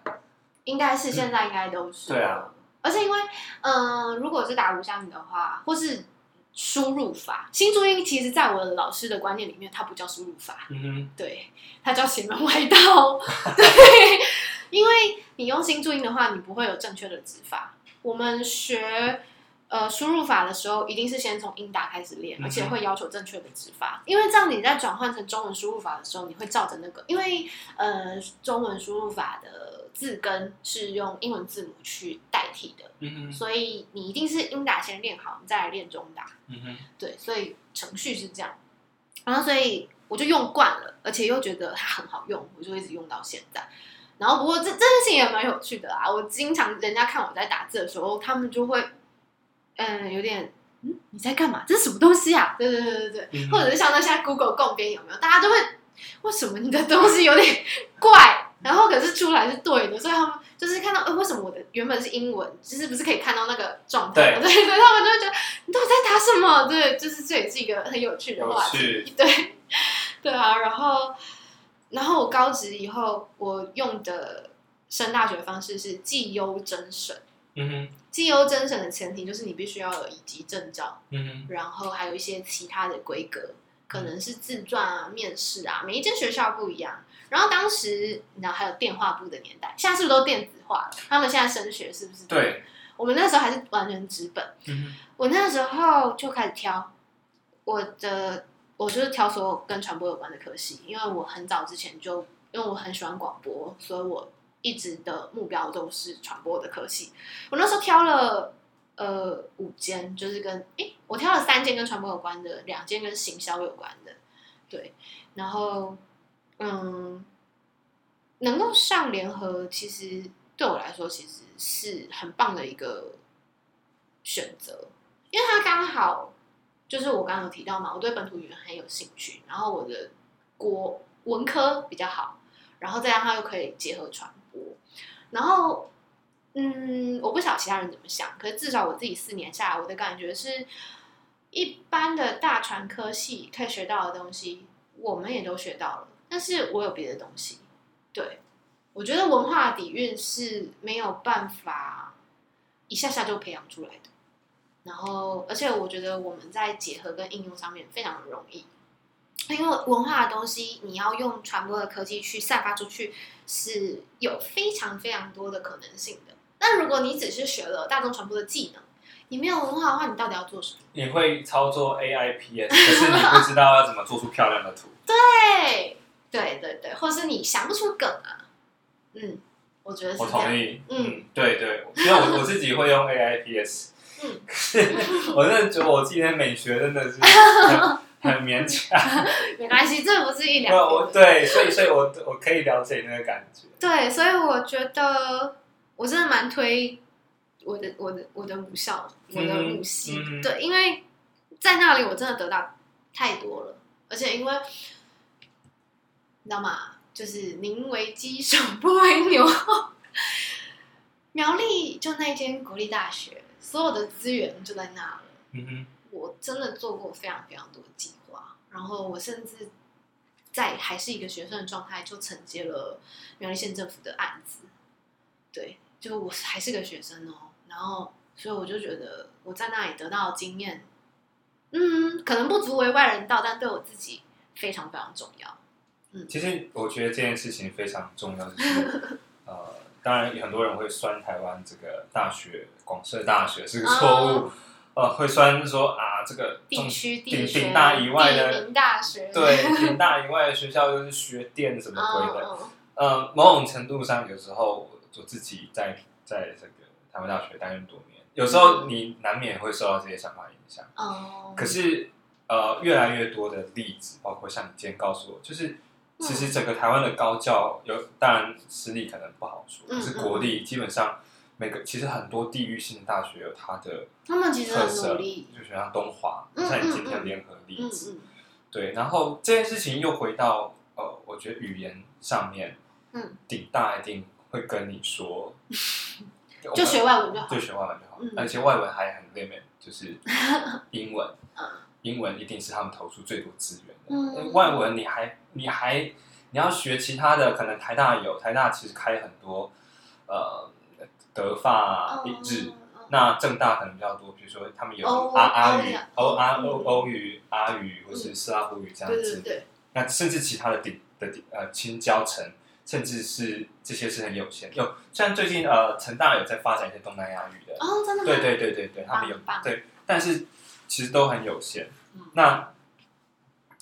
S1: 应该是现在应该都是、
S2: 对啊，
S1: 而且因为嗯、呃如果是打无虾米的话，或是输入法，新注音其实在我的老师的观念里面，它不叫输入法，
S2: 嗯哼，
S1: 对，它叫邪门歪道，对，因为你用新注音的话，你不会有正确的指法。我们学呃，输入法的时候一定是先从英打开始练，而且会要求正确的指法，因为这样你在转换成中文输入法的时候，你会照着那个，因为呃，中文输入法的字根是用英文字母去代替的，
S2: 嗯哼，
S1: 所以你一定是英打先练好，你再来练中打。
S2: 嗯哼，
S1: 对，所以程序是这样，然后所以我就用惯了，而且又觉得它很好用，我就一直用到现在。然后不过这这件事情也蛮有趣的啊，我经常人家看我在打字的时候，他们就会嗯有点嗯你在干嘛？这是什么东西啊？对对对对对，
S2: 嗯
S1: 或者是像那现在 Google 共编有没有？大家都会为什么你的东西有点怪，然后可是出来是对的，所以他们就是看到呃为什么我的原本是英文，就是不是可以看到那个状态吗？对对，他们就会觉得你到底在打什么？对，就是这也是一个很有趣的话题。对，对啊，然后，然后我高职以后，我用的升大学方式是绩优甄审。
S2: 嗯哼，
S1: 绩优甄审的前提就是你必须要有乙级证照，
S2: 嗯哼，
S1: 然后还有一些其他的规格，可能是自传啊、面试啊，每一间学校不一样。然后当时你知道还有电话簿的年代，现在是不是都电子化了？他们现在升学是不是？，
S2: 对，
S1: 我们那时候还是完全纸本。
S2: 嗯哼，
S1: 我那时候就开始挑我的，我就是挑所有跟传播有关的科系，因为我很早之前就，因为我很喜欢广播，所以我一直的目标都是传播的科系。我那时候挑了呃五间，就是跟诶，我挑了三间跟传播有关的，两间跟行销有关的，对，然后嗯，能够上联合，其实对我来说其实是很棒的一个选择，因为它刚好就是我刚刚有提到嘛，我对本土语言很有兴趣，然后我的国文科比较好，然后再让它又可以结合传，然后嗯，我不晓得其他人怎么想，可是至少我自己四年下来，我的感觉是，一般的大传科系可以学到的东西，我们也都学到了，但是我有别的东西，对我觉得文化底蕴是没有办法一下下就培养出来的。然后，而且我觉得我们在结合跟应用上面非常容易，因为文化的东西你要用传播的科技去散发出去，是有非常非常多的可能性的。那如果你只是学了大众传播的技能，你没有文化的话，你到底要做什么？
S2: 你会操作 AIPS，可是你不知道要怎么做出漂亮的图。
S1: 对，对对对，或是你想不出梗啊，嗯，我觉得是
S2: 我。同意，
S1: 嗯
S2: 嗯，对对，因为我我自己会用 AIPS，
S1: 嗯
S2: 我真的觉得我今天美学真的是 很很勉强。
S1: 没关系，这不是一
S2: 对，
S1: 两
S2: 我。对，所以所以我我可以了解那个感觉。
S1: 对，所以我觉得我真的蛮推我的我的我的母校，我的母系，
S2: 嗯
S1: 对，因为在那里我真的得到太多了，而且因为你知道吗？就是宁为鸡首不为牛后，苗栗就那间国立大学，所有的资源就在那了。
S2: 嗯哼，
S1: 我真的做过非常非常多的计划，然后我甚至在还是一个学生的状态就承接了苗栗县政府的案子，对，就我还是个学生哦，然后所以我就觉得我在那里得到的经验，嗯，可能不足为外人道，但对我自己非常非常重要。嗯。
S2: 其实我觉得这件事情非常重要，就是 呃，当然很多人会酸台湾这个大学广设大学是个错误，呃，会酸说啊这个
S1: 地
S2: 中
S1: 区地
S2: 顶
S1: 学
S2: 顶大以外的对顶大以外的学校就是学电什么鬼的，呃，某种程度上，有时候我自己在在这个台湾大学担任多年，有时候你难免会受到这些想法影响。
S1: 哦，
S2: 可是，呃，越来越多的例子，包括像你今天告诉我，就是其实整个台湾的高教有，当然私立可能不好说，是国立基本上每个其实很多地域性的大学有它的
S1: 他们其实很
S2: 特色，就像东华，
S1: 嗯
S2: 像你今天联合例
S1: 嗯
S2: 子，
S1: 嗯
S2: 对，然后这件事情又回到呃，我觉得语言上面，
S1: 嗯，
S2: 顶大一定会跟你说，
S1: 就学外文就好
S2: 就学外文就好，
S1: 嗯
S2: 而且外文还很 limit，就是英文，
S1: 嗯
S2: 英文一定是他们投出最多资源的。外文你还你还你要学其他的，可能台大有，台大其实开很多呃德法
S1: 哦
S2: 日。
S1: 嗯
S2: 那正大可能比较多，比如说他们有阿阿语
S1: 欧
S2: 阿
S1: 嗯
S2: 欧欧语、阿语或是斯拉夫语这样子那甚至其他的顶的顶呃青交城甚至是这些是很有限。有像最近呃，成大有在发展一些东南亚语的，
S1: 哦，真的吗？
S2: 对对对对对，他们有对，但是其实都很有限。
S1: 嗯
S2: 那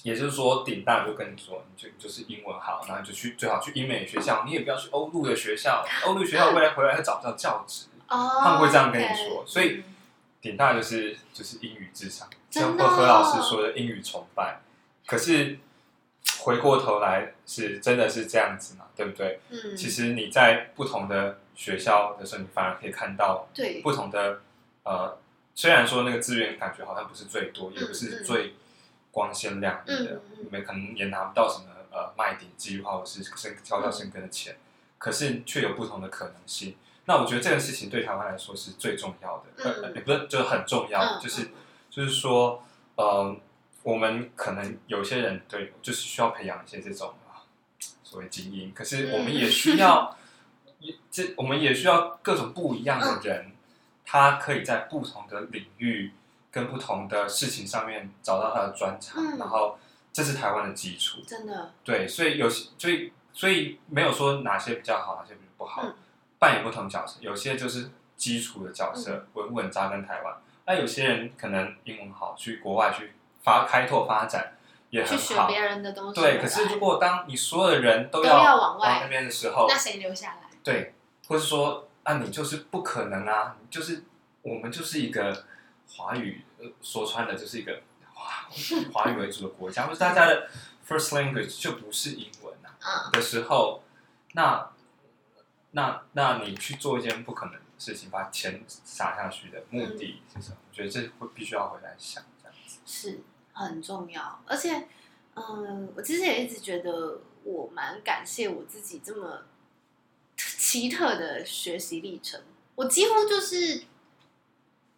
S2: 也就是说，顶大就跟你说，你就就是英文好，然后就去最好去英美学校，你也不要去欧陆的学校，欧陆学校未来回来会找不到教职。
S1: 哦，
S2: 他们会这样跟你说所以
S1: 嗯
S2: 顶大就是就是英语至上，像何何老师说的英语崇拜。可是回过头来是真的是这样子嘛？对不对？
S1: 嗯，
S2: 其实你在不同的学校的时候，你反而可以看到
S1: 对，
S2: 不同的呃，虽然说那个资源感觉好像不是最多，也不
S1: 嗯
S2: 是
S1: 嗯
S2: 最光鲜亮丽的你们可能也拿不到什么呃卖点计划或是生交到生根的钱，可是却有不同的可能性。那我觉得这件事情对台湾来说是最重要的，也不是就是很重要，
S1: 嗯
S2: 就是
S1: 嗯
S2: 就是说，呃，我们可能有些人对就是需要培养一些这种啊所谓精英，可是我们也需要，也 这我们也需要各种不一样的人，他可以在不同的领域跟不同的事情上面找到他的专长，
S1: 嗯
S2: 然后这是台湾的基础。
S1: 真的，
S2: 对，所以有些，所以所以没有说哪些比较好，哪些比较不好，
S1: 嗯
S2: 扮演不同角色。有些就是基础的角色，稳稳扎根台湾；那有些人可能英文好，去国外去发开拓发展也很好。
S1: 去学别人的东西，
S2: 对，可是如果当你所有的人都
S1: 都
S2: 要
S1: 要往外
S2: 那边的时候，
S1: 那谁留下来？
S2: 对，或是说啊，你就是不可能啊，你就是我们就是一个华语，呃说穿了就是一个华华语为主的国家，或是大家的 first language 就不是英文啊
S1: 嗯，
S2: 的时候，那那那你去做一件不可能的事情，把钱撒下去的目的是什么？我觉得这会必须要回来想这样子。
S1: 是很重要，而且，嗯，我其实也一直觉得我蛮感谢我自己这么 奇特的学习历程。我几乎就是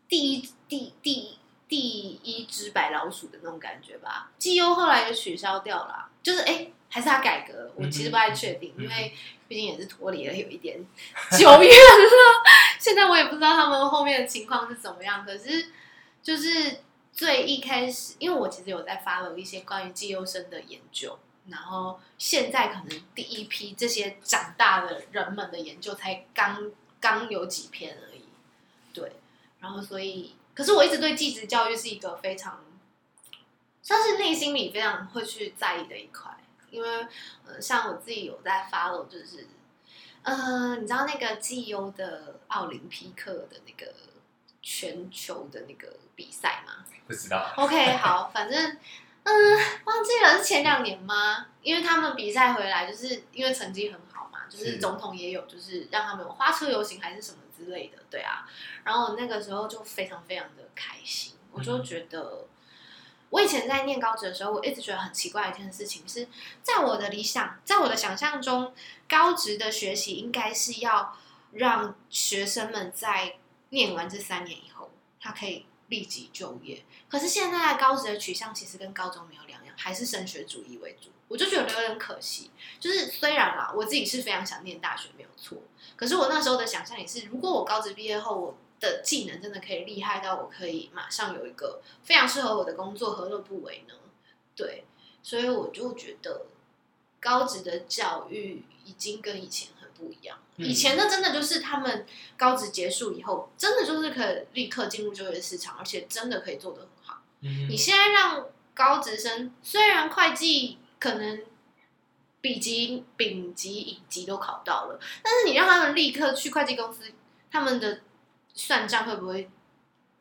S1: 第一第第第一只白老鼠的那种感觉吧。绩优后来也取消掉了，就是哎、还是他改革，我其实不太确定，
S2: 嗯
S1: 因为毕竟也是脱离了有一点久远了。现在我也不知道他们后面的情况是怎么样，可是就是最一开始，因为我其实有在发了一些关于绩优生的研究，然后现在可能第一批这些长大的人们的研究才刚刚有几篇而已，对，然后所以，可是我一直对继职教育是一个非常，算是内心里非常会去在意的一块，因为呃，像我自己有在 follow，就是呃，你知道那个绩优的奥林匹克的那个全球的那个比赛吗？
S2: 不知道
S1: ，OK，好，反正嗯，忘记了是前两年吗？因为他们比赛回来，就是因为成绩很好嘛，就是
S2: 是
S1: 总统也有，就是让他们有花车游行还是什么之类的，对啊。然后那个时候就非常非常的开心，我就觉得。我以前在念高职的时候，我一直觉得很奇怪的一件事情是，在我的理想，在我的想象中，高职的学习应该是要让学生们在念完这三年以后，他可以立即就业。可是现在高职的取向其实跟高中没有两样，还是升学主义为主，我就觉得有点可惜。就是虽然啦，我自己是非常想念大学，没有错。可是我那时候的想象也是，如果我高职毕业后，我的技能真的可以厉害到我可以马上有一个非常适合我的工作，何乐不为呢？对，所以我就觉得高职的教育已经跟以前很不一样。
S2: 嗯
S1: 以前的真的就是他们高职结束以后，真的就是可以立刻进入就业市场，而且真的可以做得很好。
S2: 嗯
S1: 你现在让高职生，虽然会计可能丙级、丙级、乙级都考到了，但是你让他们立刻去会计公司，他们的算账会不会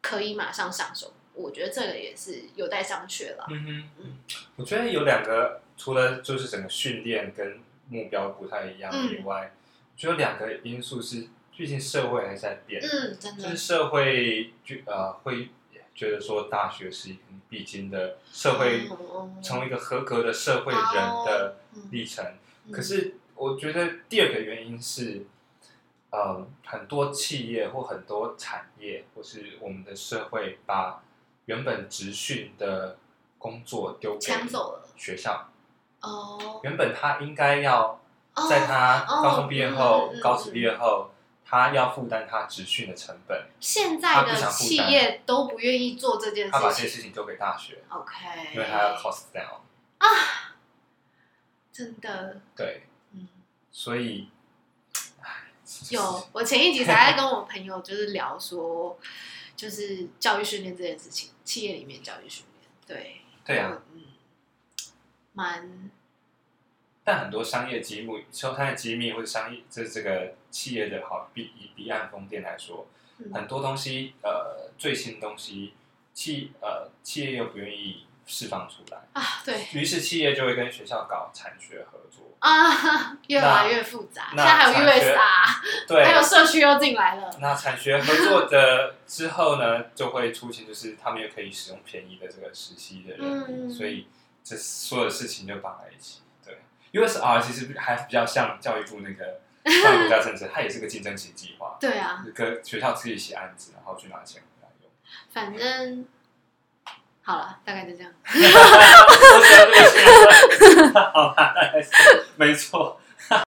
S1: 可以马上上手？我觉得这个也是有待商榷了。
S2: 嗯哼，嗯，我觉得有两个，除了就是整个训练跟目标不太一样以外，我觉得有两个因素是，最近社会还是在变，
S1: 嗯，真的。
S2: 就是，社会就呃会觉得说大学是一个必经的社会
S1: 嗯
S2: 成为一个合格的社会人的历程。
S1: 嗯。
S2: 可是我觉得第二个原因是，呃，很多企业或很多产业或是我们的社会把原本职训的工作丢给学校，
S1: 哦，
S2: 原本他应该要
S1: 哦
S2: 在他
S1: 哦
S2: 高中毕业后、高职毕业后，他要负担他职训的成本，
S1: 现在的企
S2: 担
S1: 业都不愿意做这件事情
S2: 他把这。些事情丢给大学
S1: ，OK，
S2: 因为他要 cost down 啊。
S1: 真的，
S2: 对，
S1: 嗯，
S2: 所以，
S1: 有我前一集才在跟我朋友就是聊说，就是教育训练这件事情，企业里面教育训练，对，
S2: 对啊，
S1: 嗯，蛮，
S2: 但很多商业机密，说商业机密或者商业就是这个企业的好，比以彼岸风电来说，
S1: 嗯。
S2: 很多东西呃最新东西企呃企业又不愿意释放出来，
S1: 啊，对。
S2: 于是企业就会跟学校搞产学合作。
S1: 啊，越来越复杂，现
S2: 那
S1: 在还有
S2: 产学
S1: USA，
S2: 对，
S1: 还有社区又进来了，
S2: 那产学合作的之后呢，就会出现就是他们也可以使用便宜的这个实习的人所以这所有事情就绑在一起。对，USR 其实还比较像教育部那个 教育国家政治，它也是个竞争型计划，
S1: 对啊，
S2: 跟学校自己写案子，然后去拿钱回来用。
S1: 反正好了，大概就这样。
S2: 好吧，大概是没错。